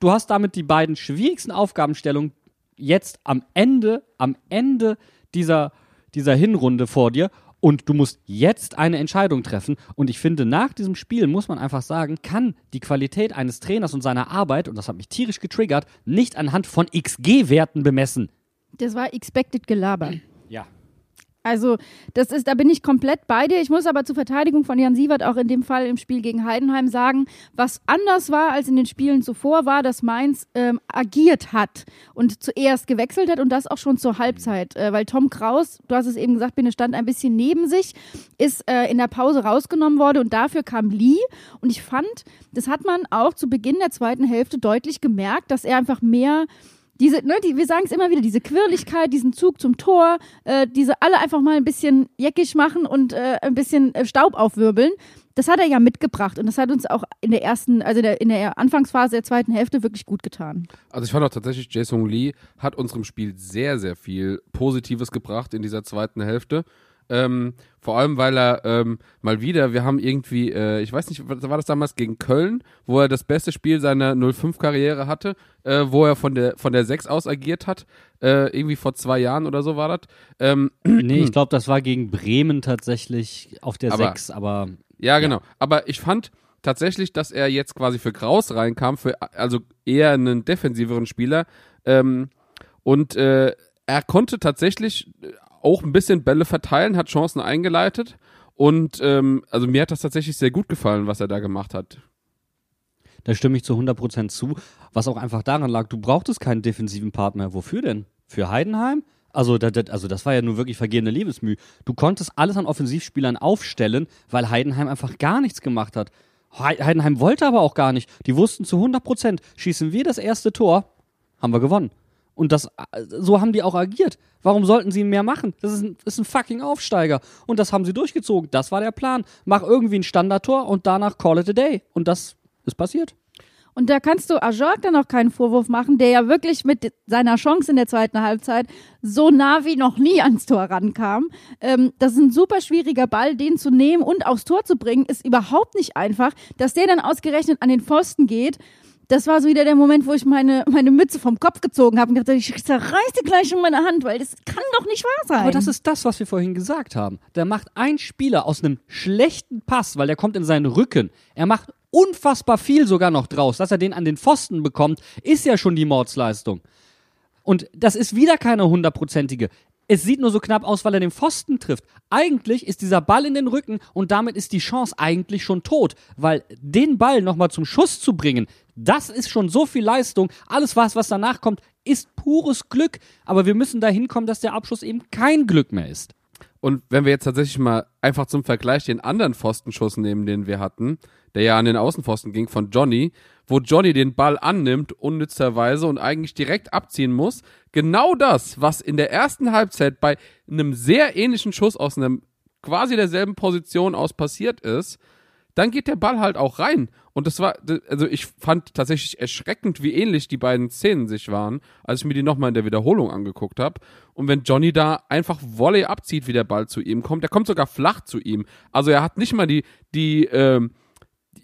[SPEAKER 3] du hast damit die beiden schwierigsten Aufgabenstellungen jetzt am Ende, am Ende dieser, dieser Hinrunde vor dir und du musst jetzt eine Entscheidung treffen. Und ich finde, nach diesem Spiel muss man einfach sagen, kann die Qualität eines Trainers und seiner Arbeit, und das hat mich tierisch getriggert, nicht anhand von XG-Werten bemessen.
[SPEAKER 1] Das war expected Gelaber. Also, das ist, da bin ich komplett bei dir. Ich muss aber zur Verteidigung von Jan Sievert auch in dem Fall im Spiel gegen Heidenheim sagen, was anders war als in den Spielen zuvor, war, dass Mainz ähm, agiert hat und zuerst gewechselt hat und das auch schon zur Halbzeit. Äh, weil Tom Kraus, du hast es eben gesagt, Bene stand ein bisschen neben sich, ist äh, in der Pause rausgenommen worden und dafür kam Lee. Und ich fand, das hat man auch zu Beginn der zweiten Hälfte deutlich gemerkt, dass er einfach mehr diese, ne, die, wir sagen es immer wieder, diese Quirligkeit, diesen Zug zum Tor, äh, diese alle einfach mal ein bisschen jeckig machen und äh, ein bisschen äh, Staub aufwirbeln. Das hat er ja mitgebracht und das hat uns auch in der ersten, also der, in der Anfangsphase der zweiten Hälfte wirklich gut getan.
[SPEAKER 2] Also ich fand auch tatsächlich, Jason Lee hat unserem Spiel sehr, sehr viel Positives gebracht in dieser zweiten Hälfte. Ähm, vor allem, weil er ähm, mal wieder, wir haben irgendwie, äh, ich weiß nicht, war das damals gegen Köln, wo er das beste Spiel seiner 05-Karriere hatte, äh, wo er von der von der 6 aus agiert hat, äh, irgendwie vor zwei Jahren oder so war das. Ähm,
[SPEAKER 3] Nee, ich glaube, das war gegen Bremen tatsächlich auf der
[SPEAKER 2] Aber-
[SPEAKER 3] 6, aber
[SPEAKER 2] Ja, genau. Aber ich fand tatsächlich, dass er jetzt quasi für Kraus reinkam, für also eher einen defensiveren Spieler. Ähm, und äh, er konnte tatsächlich auch ein bisschen Bälle verteilen, hat Chancen eingeleitet. Und ähm, also mir hat das tatsächlich sehr gut gefallen, was er da gemacht hat.
[SPEAKER 3] Da stimme ich zu 100% zu, was auch einfach daran lag, du brauchtest keinen defensiven Partner. Wofür denn? Für Heidenheim? Also, da, da, also das war ja nur wirklich vergehende Liebesmüh. Du konntest alles an Offensivspielern aufstellen, weil Heidenheim einfach gar nichts gemacht hat. Hei- Heidenheim wollte aber auch gar nicht. Die wussten zu 100%, schießen wir das erste Tor, haben wir gewonnen. Und das, so haben die auch agiert. Warum sollten sie mehr machen? Das ist ein, ist ein fucking Aufsteiger. Und das haben sie durchgezogen. Das war der Plan. Mach irgendwie ein Standardtor und danach call it a day. Und das ist passiert.
[SPEAKER 1] Und da kannst du Ajorg dann auch keinen Vorwurf machen, der ja wirklich mit seiner Chance in der zweiten Halbzeit so nah wie noch nie ans Tor rankam. Ähm, das ist ein super schwieriger Ball, den zu nehmen und aufs Tor zu bringen, ist überhaupt nicht einfach. Dass der dann ausgerechnet an den Pfosten geht, das war so wieder der Moment, wo ich meine, meine Mütze vom Kopf gezogen habe und gedacht, ich zerreiß die gleich in meine Hand, weil das kann doch nicht wahr sein.
[SPEAKER 3] Aber das ist das, was wir vorhin gesagt haben. Da macht ein Spieler aus einem schlechten Pass, weil der kommt in seinen Rücken. Er macht unfassbar viel sogar noch draus. Dass er den an den Pfosten bekommt, ist ja schon die Mordsleistung. Und das ist wieder keine hundertprozentige. Es sieht nur so knapp aus, weil er den Pfosten trifft. Eigentlich ist dieser Ball in den Rücken und damit ist die Chance eigentlich schon tot. Weil den Ball nochmal zum Schuss zu bringen, das ist schon so viel Leistung. Alles, was, was danach kommt, ist pures Glück. Aber wir müssen dahin kommen, dass der Abschluss eben kein Glück mehr ist.
[SPEAKER 2] Und wenn wir jetzt tatsächlich mal einfach zum Vergleich den anderen Pfostenschuss nehmen, den wir hatten, der ja an den Außenpfosten ging von Johnny, wo Johnny den Ball annimmt, unnützerweise und eigentlich direkt abziehen muss. Genau das, was in der ersten Halbzeit bei einem sehr ähnlichen Schuss aus einem quasi derselben Position aus passiert ist, dann geht der Ball halt auch rein. Und das war, also ich fand tatsächlich erschreckend, wie ähnlich die beiden Szenen sich waren, als ich mir die nochmal in der Wiederholung angeguckt habe. Und wenn Johnny da einfach Volley abzieht, wie der Ball zu ihm kommt, der kommt sogar flach zu ihm. Also er hat nicht mal die, die, ähm,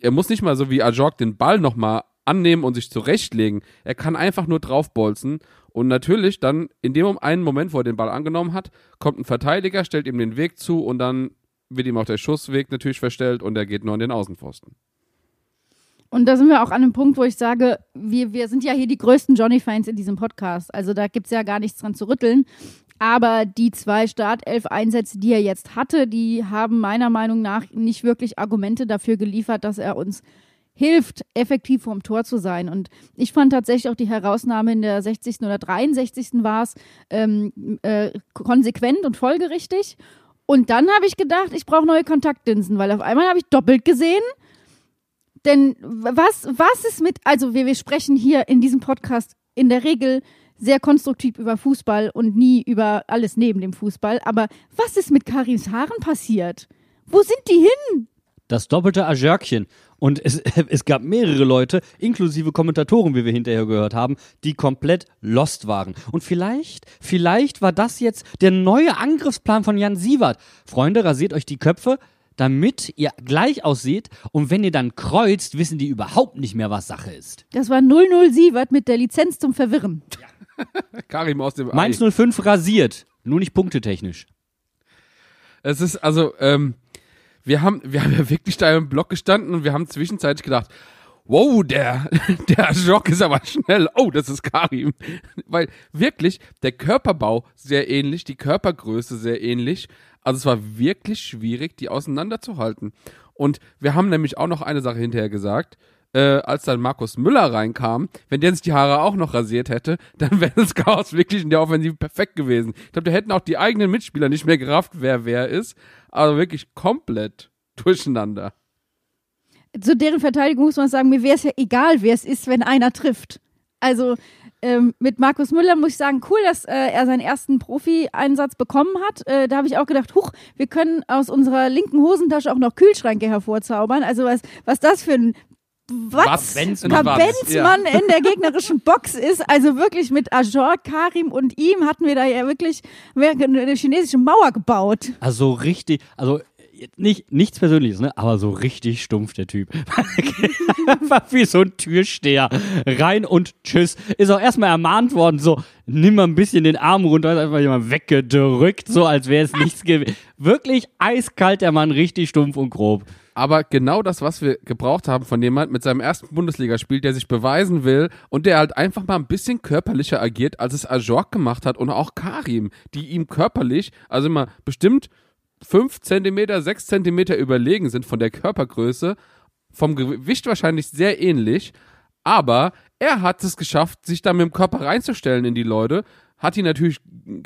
[SPEAKER 2] er muss nicht mal so wie Ajorg den Ball nochmal annehmen und sich zurechtlegen. Er kann einfach nur draufbolzen. Und natürlich dann in dem einen Moment, wo er den Ball angenommen hat, kommt ein Verteidiger, stellt ihm den Weg zu und dann wird ihm auch der Schussweg natürlich verstellt und er geht nur an den Außenpfosten.
[SPEAKER 1] Und da sind wir auch an einem Punkt, wo ich sage, wir, wir sind ja hier die größten Johnny-Fans in diesem Podcast. Also da gibt es ja gar nichts dran zu rütteln. Aber die zwei Startelf-Einsätze, die er jetzt hatte, die haben meiner Meinung nach nicht wirklich Argumente dafür geliefert, dass er uns hilft, effektiv vorm Tor zu sein. Und ich fand tatsächlich auch die Herausnahme in der 60. oder 63. war es ähm, äh, konsequent und folgerichtig. Und dann habe ich gedacht, ich brauche neue Kontaktlinsen, weil auf einmal habe ich doppelt gesehen. Denn was, was ist mit, also wir, wir sprechen hier in diesem Podcast in der Regel sehr konstruktiv über Fußball und nie über alles neben dem Fußball. Aber was ist mit Karims Haaren passiert? Wo sind die hin?
[SPEAKER 3] Das doppelte Ajörkchen. Und es, es gab mehrere Leute, inklusive Kommentatoren, wie wir hinterher gehört haben, die komplett lost waren. Und vielleicht, vielleicht war das jetzt der neue Angriffsplan von Jan Sievert. Freunde, rasiert euch die Köpfe, damit ihr gleich ausseht. Und wenn ihr dann kreuzt, wissen die überhaupt nicht mehr, was Sache ist.
[SPEAKER 1] Das war 00 Sievert mit der Lizenz zum Verwirren.
[SPEAKER 2] Karim aus dem
[SPEAKER 3] Mainz
[SPEAKER 2] Ei.
[SPEAKER 3] 05 rasiert, nur nicht punktetechnisch.
[SPEAKER 2] Es ist also, ähm, wir haben, wir haben ja wirklich da im Block gestanden und wir haben zwischenzeitlich gedacht, wow, der, der Jock ist aber schnell. Oh, das ist Karim. Weil wirklich der Körperbau sehr ähnlich, die Körpergröße sehr ähnlich. Also es war wirklich schwierig, die auseinanderzuhalten. Und wir haben nämlich auch noch eine Sache hinterher gesagt. Äh, als dann Markus Müller reinkam, wenn der sich die Haare auch noch rasiert hätte, dann wäre das Chaos wirklich in der Offensive perfekt gewesen. Ich glaube, da hätten auch die eigenen Mitspieler nicht mehr gerafft, wer wer ist. Also wirklich komplett durcheinander.
[SPEAKER 1] Zu deren Verteidigung muss man sagen, mir wäre es ja egal, wer es ist, wenn einer trifft. Also ähm, mit Markus Müller muss ich sagen, cool, dass äh, er seinen ersten Profi-Einsatz bekommen hat. Äh, da habe ich auch gedacht, huch, wir können aus unserer linken Hosentasche auch noch Kühlschränke hervorzaubern. Also was, was das für ein was
[SPEAKER 2] Benzmann war das,
[SPEAKER 1] Benzmann in der gegnerischen Box ist. Also wirklich mit Ajor, Karim und ihm hatten wir da ja wirklich eine chinesische Mauer gebaut.
[SPEAKER 3] Also richtig, also nicht, nichts Persönliches, ne? Aber so richtig stumpf, der Typ. Einfach wie so ein Türsteher. Rein und tschüss. Ist auch erstmal ermahnt worden, so, nimm mal ein bisschen den Arm runter, ist einfach jemand weggedrückt, so als wäre es nichts gewesen. Wirklich eiskalt, der Mann, richtig stumpf und grob.
[SPEAKER 2] Aber genau das, was wir gebraucht haben von jemand mit seinem ersten Bundesligaspiel, der sich beweisen will und der halt einfach mal ein bisschen körperlicher agiert, als es Ajork gemacht hat und auch Karim, die ihm körperlich, also immer bestimmt fünf Zentimeter, sechs Zentimeter überlegen sind von der Körpergröße, vom Gewicht wahrscheinlich sehr ähnlich, aber er hat es geschafft, sich da mit dem Körper reinzustellen in die Leute, hat ihn natürlich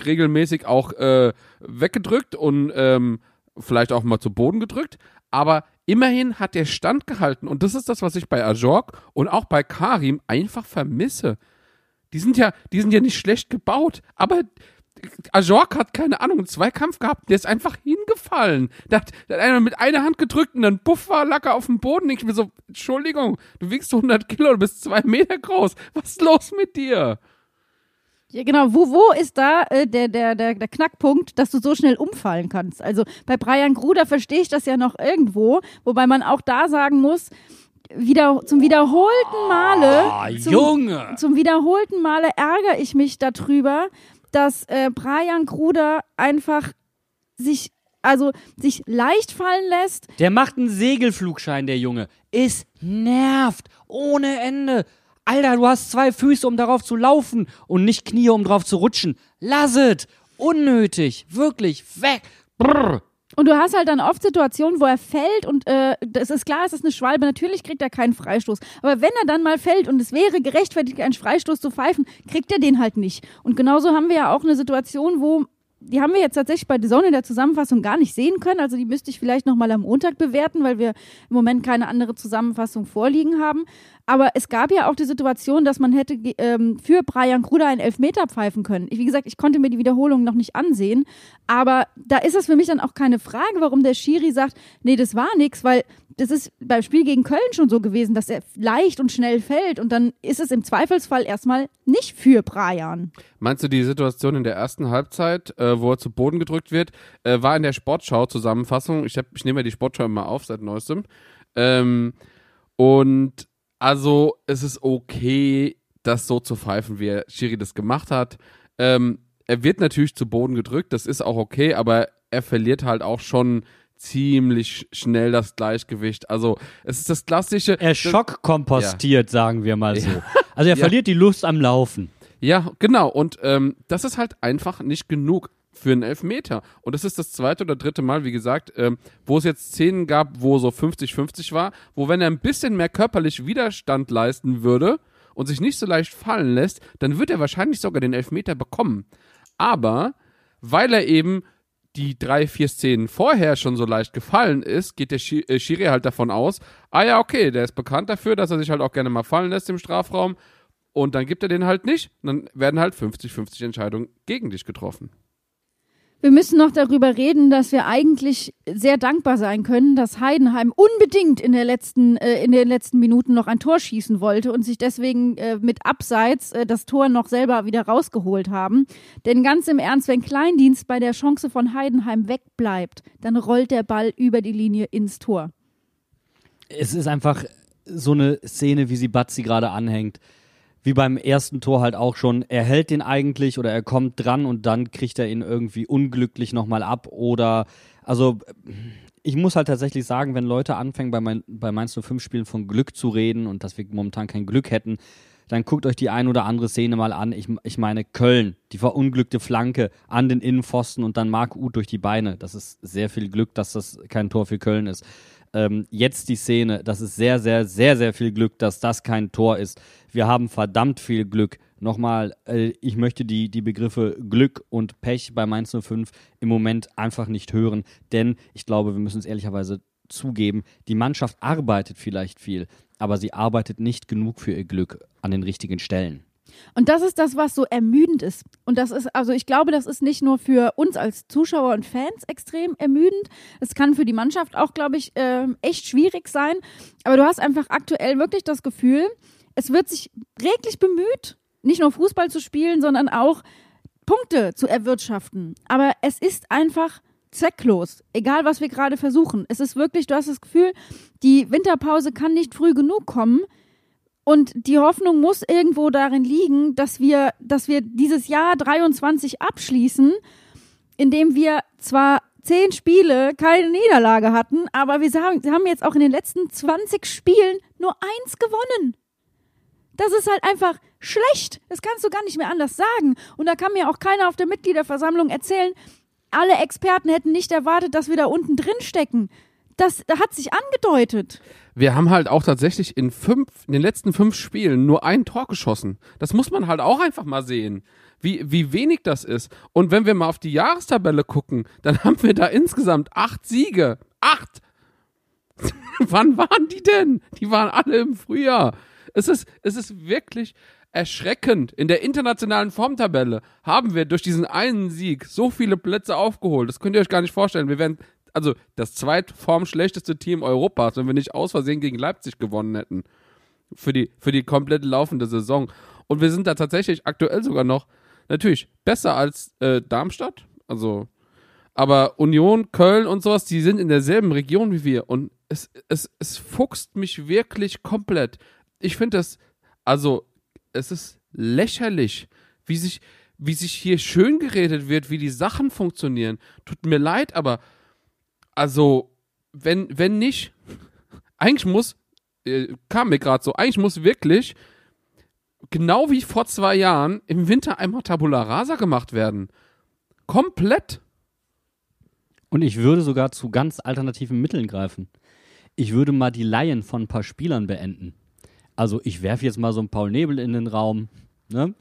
[SPEAKER 2] regelmäßig auch äh, weggedrückt und ähm, vielleicht auch mal zu Boden gedrückt, aber immerhin hat er Stand gehalten und das ist das, was ich bei Ajork und auch bei Karim einfach vermisse. Die sind ja, die sind ja nicht schlecht gebaut, aber Ajork hat keine Ahnung, einen Zweikampf gehabt, der ist einfach hingefallen. Da hat, da hat einer mit einer Hand gedrückt und dann puff war Lacker auf dem Boden. Ich mir so, Entschuldigung, du wiegst 100 Kilo, du bist zwei Meter groß. Was ist los mit dir?
[SPEAKER 1] Ja, genau. Wo, wo ist da äh, der, der, der, der Knackpunkt, dass du so schnell umfallen kannst? Also bei Brian Gruder verstehe ich das ja noch irgendwo, wobei man auch da sagen muss, wieder, zum wiederholten Male,
[SPEAKER 3] Ah,
[SPEAKER 1] zum,
[SPEAKER 3] Junge!
[SPEAKER 1] zum wiederholten Male ärgere ich mich darüber, dass äh, Brian Gruder einfach sich, also sich leicht fallen lässt.
[SPEAKER 3] Der macht einen Segelflugschein, der Junge. Es nervt. Ohne Ende. Alter, du hast zwei Füße, um darauf zu laufen und nicht Knie, um drauf zu rutschen. Lass es. Unnötig. Wirklich. Weg. Brrr.
[SPEAKER 1] Und du hast halt dann oft Situationen, wo er fällt und äh, es ist klar, es ist eine Schwalbe, natürlich kriegt er keinen Freistoß. Aber wenn er dann mal fällt und es wäre gerechtfertigt, einen Freistoß zu pfeifen, kriegt er den halt nicht. Und genauso haben wir ja auch eine Situation, wo die haben wir jetzt tatsächlich bei The Zone in der Zusammenfassung gar nicht sehen können. Also die müsste ich vielleicht nochmal am Montag bewerten, weil wir im Moment keine andere Zusammenfassung vorliegen haben. Aber es gab ja auch die Situation, dass man hätte ähm, für Brian Kruder einen Elfmeter pfeifen können. Ich, wie gesagt, ich konnte mir die Wiederholung noch nicht ansehen. Aber da ist es für mich dann auch keine Frage, warum der Schiri sagt, nee, das war nix, weil das ist beim Spiel gegen Köln schon so gewesen, dass er leicht und schnell fällt und dann ist es im Zweifelsfall erstmal nicht für Brian.
[SPEAKER 2] Meinst du, die Situation in der ersten Halbzeit, äh, wo er zu Boden gedrückt wird, äh, war in der Sportschau-Zusammenfassung? Ich, hab, ich nehme ja die Sportschau immer auf seit neuestem. Ähm, und also es ist okay, das so zu pfeifen, wie er Schiri das gemacht hat. Ähm, er wird natürlich zu Boden gedrückt, das ist auch okay, aber er verliert halt auch schon ziemlich schnell das Gleichgewicht. Also es ist das klassische.
[SPEAKER 3] Er schockkompostiert, sagen wir mal so. Also er
[SPEAKER 2] Ja.
[SPEAKER 3] verliert die Lust am Laufen.
[SPEAKER 2] Ja, genau. Und ähm, das ist halt einfach nicht genug für einen Elfmeter. Und das ist das zweite oder dritte Mal, wie gesagt, ähm, wo es jetzt Szenen gab, wo so 50-50 war, wo wenn er ein bisschen mehr körperlich Widerstand leisten würde und sich nicht so leicht fallen lässt, dann wird er wahrscheinlich sogar den Elfmeter bekommen. Aber weil er eben die drei, vier Szenen vorher schon so leicht gefallen ist, geht der Schi- äh, Schiri halt davon aus, ah ja, okay, der ist bekannt dafür, dass er sich halt auch gerne mal fallen lässt im Strafraum und dann gibt er den halt nicht. Und dann werden halt 50-50 Entscheidungen gegen dich getroffen.
[SPEAKER 1] Wir müssen noch darüber reden, dass wir eigentlich sehr dankbar sein können, dass Heidenheim unbedingt in, der letzten, äh, in den letzten Minuten noch ein Tor schießen wollte und sich deswegen äh, mit Abseits äh, das Tor noch selber wieder rausgeholt haben. Denn ganz im Ernst, wenn Kleindienst bei der Chance von Heidenheim wegbleibt, dann rollt der Ball über die Linie ins Tor.
[SPEAKER 3] Es ist einfach so eine Szene, wie sie Batzi gerade anhängt. Wie beim ersten Tor halt auch schon. Er hält den eigentlich oder er kommt dran und dann kriegt er ihn irgendwie unglücklich nochmal ab. Oder, also, ich muss halt tatsächlich sagen, wenn Leute anfangen, bei, mein, bei Mainz 05 Spielen von Glück zu reden und dass wir momentan kein Glück hätten, dann guckt euch die ein oder andere Szene mal an. Ich, ich meine, Köln, die verunglückte Flanke an den Innenpfosten und dann Marc Uth durch die Beine. Das ist sehr viel Glück, dass das kein Tor für Köln ist ähm, jetzt die Szene, das ist sehr, sehr, sehr, sehr viel Glück, dass das kein Tor ist. Wir haben verdammt viel Glück. Nochmal, äh, ich möchte die, die Begriffe Glück und Pech bei Mainz 05 im Moment einfach nicht hören, denn ich glaube, wir müssen es ehrlicherweise zugeben, die Mannschaft arbeitet vielleicht viel, aber sie arbeitet nicht genug für ihr Glück an den richtigen Stellen.
[SPEAKER 1] Und das ist das, was so ermüdend ist. Und das ist, also ich glaube, das ist nicht nur für uns als Zuschauer und Fans extrem ermüdend. Es kann für die Mannschaft auch, glaube ich, ähm, echt schwierig sein. Aber du hast einfach aktuell wirklich das Gefühl, es wird sich reglich bemüht, nicht nur Fußball zu spielen, sondern auch Punkte zu erwirtschaften. Aber es ist einfach zwecklos, egal was wir gerade versuchen. Es ist wirklich, du hast das Gefühl, die Winterpause kann nicht früh genug kommen. Und die Hoffnung muss irgendwo darin liegen, dass wir, dass wir dieses Jahr 23 abschließen, indem wir zwar zehn Spiele keine Niederlage hatten, aber wir haben jetzt auch in den letzten 20 Spielen nur eins gewonnen. Das ist halt einfach schlecht. Das kannst du gar nicht mehr anders sagen. Und da kann mir auch keiner auf der Mitgliederversammlung erzählen, alle Experten hätten nicht erwartet, dass wir da unten drin stecken. Das hat sich angedeutet.
[SPEAKER 2] Wir haben halt auch tatsächlich in fünf, in den letzten fünf Spielen nur ein Tor geschossen. Das muss man halt auch einfach mal sehen, wie, wie wenig das ist. Und wenn wir mal auf die Jahrestabelle gucken, dann haben wir da insgesamt acht Siege. Acht! Wann waren die denn? Die waren alle im Frühjahr. Es ist, es ist wirklich erschreckend. In der internationalen Formtabelle haben wir durch diesen einen Sieg so viele Plätze aufgeholt. Das könnt ihr euch gar nicht vorstellen. Wir wären, also das zweitformschlechteste Team Europas, wenn wir nicht aus Versehen gegen Leipzig gewonnen hätten. Für die, für die komplette laufende Saison. Und wir sind da tatsächlich aktuell sogar noch, natürlich, besser als äh, Darmstadt. Also, aber Union, Köln und sowas, die sind in derselben Region wie wir. Und es, es, es fuchst mich wirklich komplett. Ich finde das, also, es ist lächerlich, wie sich, wie sich hier schön geredet wird, wie die Sachen funktionieren. Tut mir leid, aber also, wenn, wenn nicht, eigentlich muss, äh, kam mir gerade so, eigentlich muss wirklich, genau wie vor zwei Jahren, im Winter einmal Tabula Rasa gemacht werden. Komplett.
[SPEAKER 3] Und ich würde sogar zu ganz alternativen Mitteln greifen. Ich würde mal die Laien von ein paar Spielern beenden. Also ich werfe jetzt mal so einen Paul Nebel in den Raum. Ne?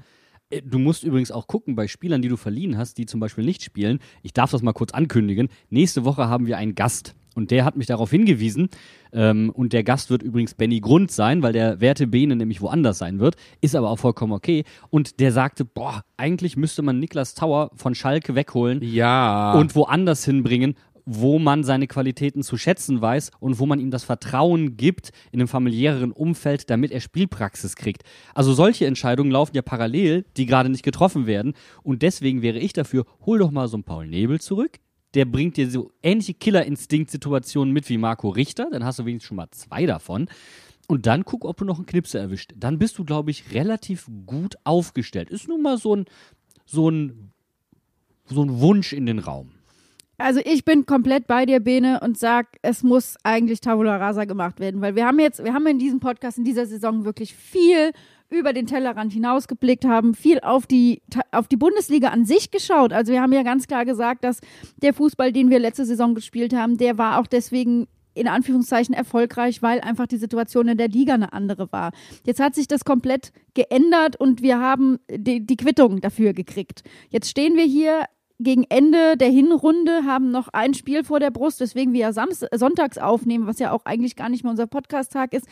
[SPEAKER 3] Äh, Du musst übrigens auch gucken bei Spielern, die du verliehen hast, die zum Beispiel nicht spielen. Ich darf das mal kurz ankündigen. Nächste Woche haben wir einen Gast. Und der hat mich darauf hingewiesen. Ähm, und der Gast wird übrigens Benny Grund sein, weil der Werte Bene nämlich woanders sein wird. Ist aber auch vollkommen okay. Und der sagte, boah, eigentlich müsste man Niklas Tauer von Schalke wegholen
[SPEAKER 2] Ja.
[SPEAKER 3] und woanders hinbringen, wo man seine Qualitäten zu schätzen weiß und wo man ihm das Vertrauen gibt in einem familiäreren Umfeld, damit er Spielpraxis kriegt. Also solche Entscheidungen laufen ja parallel, die gerade nicht getroffen werden. Und deswegen wäre ich dafür, hol doch mal so einen Paul Nebel zurück. Der bringt dir so ähnliche Killerinstinkt-Situationen mit wie Marco Richter. Dann hast du wenigstens schon mal zwei davon. Und dann guck, ob du noch einen Knipse erwischt. Dann bist du, glaube ich, relativ gut aufgestellt. Ist nun mal so ein, so ein, so ein Wunsch in den Raum.
[SPEAKER 1] Also ich bin komplett bei dir, Bene, und sag, es muss eigentlich Tabula Rasa gemacht werden, weil wir haben jetzt, wir haben in diesem Podcast in dieser Saison wirklich viel über den Tellerrand hinausgeblickt haben, viel auf die, auf die Bundesliga an sich geschaut. Also wir haben ja ganz klar gesagt, dass der Fußball, den wir letzte Saison gespielt haben, der war auch deswegen in Anführungszeichen erfolgreich, weil einfach die Situation in der Liga eine andere war. Jetzt hat sich das komplett geändert und wir haben die, die Quittung dafür gekriegt. Jetzt stehen wir hier gegen Ende der Hinrunde, haben noch ein Spiel vor der Brust, weswegen wir ja Samst sonntags aufnehmen, was ja auch eigentlich gar nicht mehr unser Podcast-Tag ist.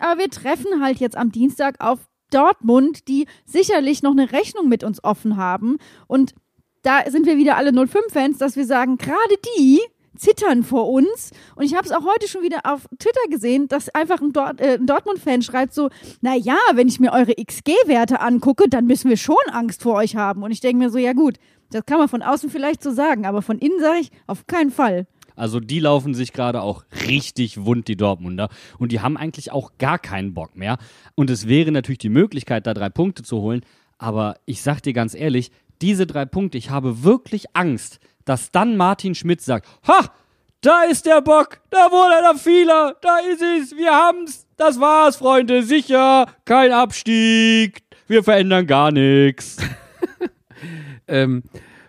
[SPEAKER 1] Aber wir treffen halt jetzt am Dienstag auf Dortmund, die sicherlich noch eine Rechnung mit uns offen haben. Und da sind wir wieder alle 05-Fans, dass wir sagen, gerade die zittern vor uns. Und ich habe es auch heute schon wieder auf Twitter gesehen, dass einfach ein, Dort äh, ein Dortmund-Fan schreibt so, naja, wenn ich mir eure XG-Werte angucke, dann müssen wir schon Angst vor euch haben. Und ich denke mir so, ja gut, das kann man von außen vielleicht so sagen, aber von innen sage ich, auf keinen Fall.
[SPEAKER 3] Also die laufen sich gerade auch richtig wund, die Dortmunder. Und die haben eigentlich auch gar keinen Bock mehr. Und es wäre natürlich die Möglichkeit, da drei Punkte zu holen. Aber ich sag dir ganz ehrlich, diese drei Punkte, ich habe wirklich Angst, dass dann Martin Schmidt sagt, ha, da ist der Bock, da wurde der Fehler, da ist es, wir haben's, das war's, Freunde, sicher, kein Abstieg, wir verändern gar nichts.
[SPEAKER 2] ähm,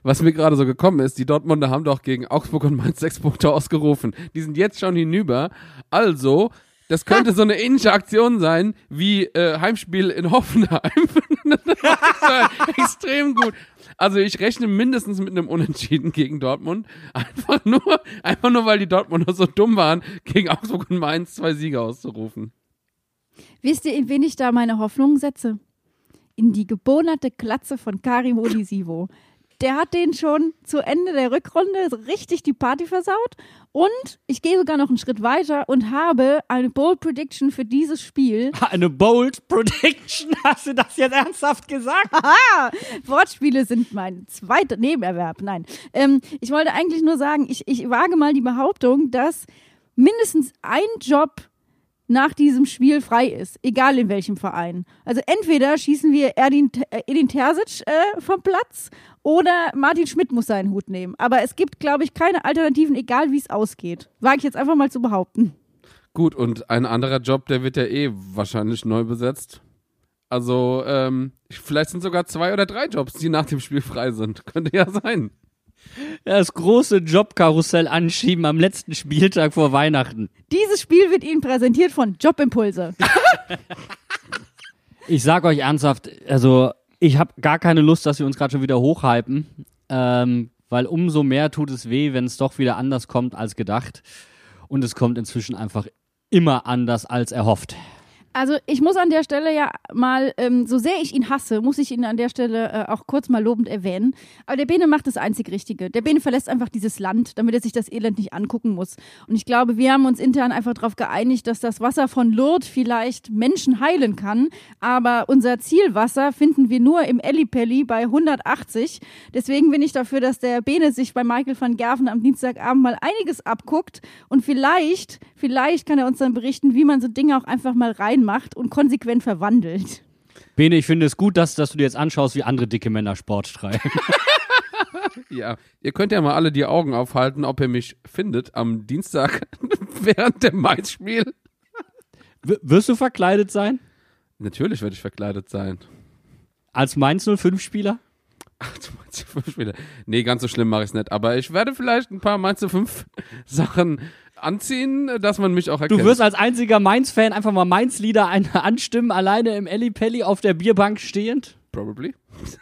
[SPEAKER 2] was mir gerade so gekommen ist, die Dortmunder haben doch gegen Augsburg und Mainz sechs Punkte ausgerufen. Die sind jetzt schon hinüber. Also, das könnte so eine ähnliche Aktion sein wie äh, Heimspiel in Hoffenheim. extrem gut. Also ich rechne mindestens mit einem Unentschieden gegen Dortmund. Einfach nur, einfach nur, weil die Dortmunder so dumm waren, gegen Augsburg und Mainz zwei Siege auszurufen.
[SPEAKER 1] Wisst ihr, in wen ich da meine Hoffnung setze? In die gebonerte Klatze von Karim Odisivo der hat den schon zu Ende der Rückrunde richtig die Party versaut. Und ich gehe sogar noch einen Schritt weiter und habe eine Bold Prediction für dieses Spiel.
[SPEAKER 3] Eine Bold Prediction? Hast du das jetzt ernsthaft gesagt?
[SPEAKER 1] Haha! Wortspiele sind mein zweiter Nebenerwerb. Nein. Ähm, ich wollte eigentlich nur sagen, ich, ich wage mal die Behauptung, dass mindestens ein Job nach diesem Spiel frei ist, egal in welchem Verein. Also entweder schießen wir Erdin, äh, Edin Terzic äh, vom Platz oder Martin Schmidt muss seinen Hut nehmen. Aber es gibt, glaube ich, keine Alternativen, egal wie es ausgeht. Wage ich jetzt einfach mal zu behaupten.
[SPEAKER 2] Gut, und ein anderer Job, der wird ja eh wahrscheinlich neu besetzt. Also, ähm, vielleicht sind sogar zwei oder drei Jobs, die nach dem Spiel frei sind. Könnte ja sein.
[SPEAKER 3] Das große Jobkarussell anschieben am letzten Spieltag vor Weihnachten.
[SPEAKER 1] Dieses Spiel wird Ihnen präsentiert von Jobimpulse.
[SPEAKER 3] ich sag euch ernsthaft, also ich habe gar keine Lust, dass wir uns gerade schon wieder hochhypen, ähm, weil umso mehr tut es weh, wenn es doch wieder anders kommt als gedacht. Und es kommt inzwischen einfach immer anders als erhofft.
[SPEAKER 1] Also ich muss an der Stelle ja mal, ähm, so sehr ich ihn hasse, muss ich ihn an der Stelle äh, auch kurz mal lobend erwähnen. Aber der Bene macht das einzig Richtige. Der Bene verlässt einfach dieses Land, damit er sich das Elend nicht angucken muss. Und ich glaube, wir haben uns intern einfach darauf geeinigt, dass das Wasser von Lourdes vielleicht Menschen heilen kann. Aber unser Zielwasser finden wir nur im Ellipelli bei 180. Deswegen bin ich dafür, dass der Bene sich bei Michael van Gerven am Dienstagabend mal einiges abguckt. Und vielleicht, vielleicht kann er uns dann berichten, wie man so Dinge auch einfach mal rein macht und konsequent verwandelt.
[SPEAKER 3] Bene, ich finde es gut, dass, dass du dir jetzt anschaust, wie andere dicke Männer Sport treiben.
[SPEAKER 2] ja, ihr könnt ja mal alle die Augen aufhalten, ob ihr mich findet am Dienstag während dem Maisspiel.
[SPEAKER 3] W wirst du verkleidet sein?
[SPEAKER 2] Natürlich werde ich verkleidet sein.
[SPEAKER 3] Als Mainz 05-Spieler?
[SPEAKER 2] Ach, du Mainz 05-Spieler. Nee, ganz so schlimm mache ich es nicht. Aber ich werde vielleicht ein paar Mainz 05 Sachen anziehen, dass man mich auch erkennt.
[SPEAKER 3] Du wirst als einziger Mainz-Fan einfach mal Mainz-Lieder anstimmen, alleine im Ellipelli auf der Bierbank stehend?
[SPEAKER 2] Probably.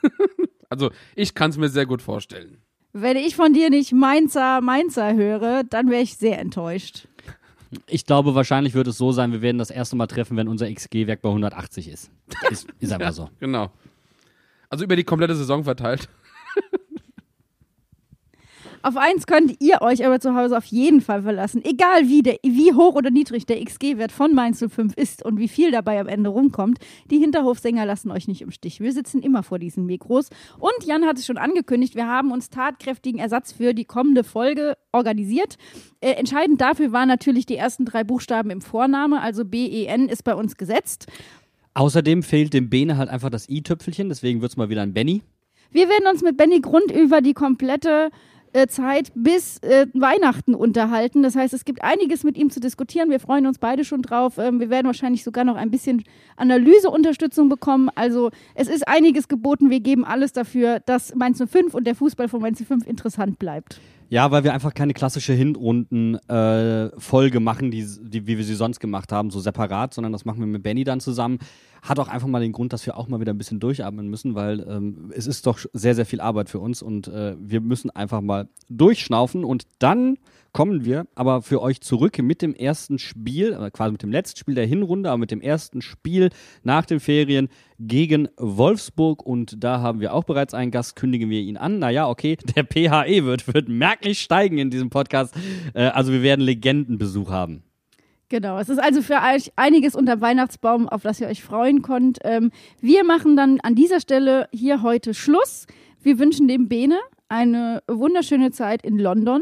[SPEAKER 2] also, ich kann es mir sehr gut vorstellen.
[SPEAKER 1] Wenn ich von dir nicht Mainzer, Mainzer höre, dann wäre ich sehr enttäuscht.
[SPEAKER 3] Ich glaube, wahrscheinlich wird es so sein, wir werden das erste Mal treffen, wenn unser XG-Werk bei 180 ist. Ist, ist einfach ja, so.
[SPEAKER 2] Genau. Also über die komplette Saison verteilt.
[SPEAKER 1] Auf eins könnt ihr euch aber zu Hause auf jeden Fall verlassen. Egal wie, der, wie hoch oder niedrig der XG-Wert von Mainz 05 ist und wie viel dabei am Ende rumkommt, die Hinterhofsänger lassen euch nicht im Stich. Wir sitzen immer vor diesen Mikros. Und Jan hat es schon angekündigt, wir haben uns tatkräftigen Ersatz für die kommende Folge organisiert. Äh, entscheidend dafür waren natürlich die ersten drei Buchstaben im Vorname, also B-E-N ist bei uns gesetzt.
[SPEAKER 3] Außerdem fehlt dem Bene halt einfach das i-Tüpfelchen, deswegen wird es mal wieder ein Benny.
[SPEAKER 1] Wir werden uns mit Benny Grund über die komplette äh, Zeit bis äh, Weihnachten unterhalten. Das heißt, es gibt einiges mit ihm zu diskutieren. Wir freuen uns beide schon drauf. Ähm, wir werden wahrscheinlich sogar noch ein bisschen Analyseunterstützung bekommen. Also es ist einiges geboten. Wir geben alles dafür, dass Mainz 05 und der Fußball von Mainz 05 interessant bleibt.
[SPEAKER 3] Ja, weil wir einfach keine klassische Hinrunden-Folge machen, die, die, wie wir sie sonst gemacht haben, so separat, sondern das machen wir mit Benny dann zusammen. Hat auch einfach mal den Grund, dass wir auch mal wieder ein bisschen durchatmen müssen, weil ähm, es ist doch sehr, sehr viel Arbeit für uns und äh, wir müssen einfach mal durchschnaufen und dann kommen wir aber für euch zurück mit dem ersten Spiel, äh, quasi mit dem letzten Spiel der Hinrunde, aber mit dem ersten Spiel nach den Ferien gegen Wolfsburg. Und da haben wir auch bereits einen Gast, kündigen wir ihn an. Naja, okay, der PHE wird, wird merklich steigen in diesem Podcast. Äh, also wir werden Legendenbesuch haben.
[SPEAKER 1] Genau, es ist also für euch einiges unter Weihnachtsbaum, auf das ihr euch freuen könnt. Ähm, wir machen dann an dieser Stelle hier heute Schluss. Wir wünschen dem Bene eine wunderschöne Zeit in London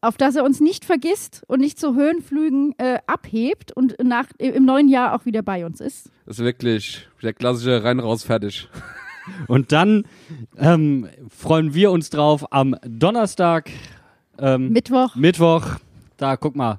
[SPEAKER 1] auf dass er uns nicht vergisst und nicht zu Höhenflügen äh, abhebt und nach, im neuen Jahr auch wieder bei uns ist.
[SPEAKER 2] Das ist wirklich der klassische rein raus fertig.
[SPEAKER 3] Und dann ähm, freuen wir uns drauf am Donnerstag. Ähm,
[SPEAKER 1] Mittwoch.
[SPEAKER 3] Mittwoch. Da, guck mal.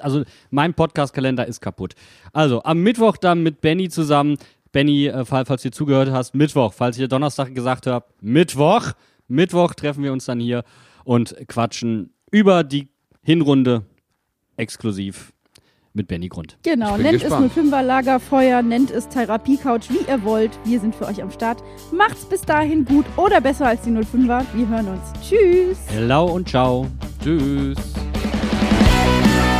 [SPEAKER 3] Also, mein Podcast-Kalender ist kaputt. Also, am Mittwoch dann mit Benny zusammen. Benny, äh, falls du zugehört hast, Mittwoch. Falls ihr Donnerstag gesagt habt, Mittwoch. Mittwoch treffen wir uns dann hier und quatschen über die Hinrunde exklusiv mit Benny Grund.
[SPEAKER 1] Genau, nennt gespannt. es 05er Lagerfeuer, nennt es Therapiecouch, wie ihr wollt. Wir sind für euch am Start. Macht's bis dahin gut oder besser als die 05er. Wir hören uns. Tschüss.
[SPEAKER 3] Hello und ciao.
[SPEAKER 2] Tschüss. Bye.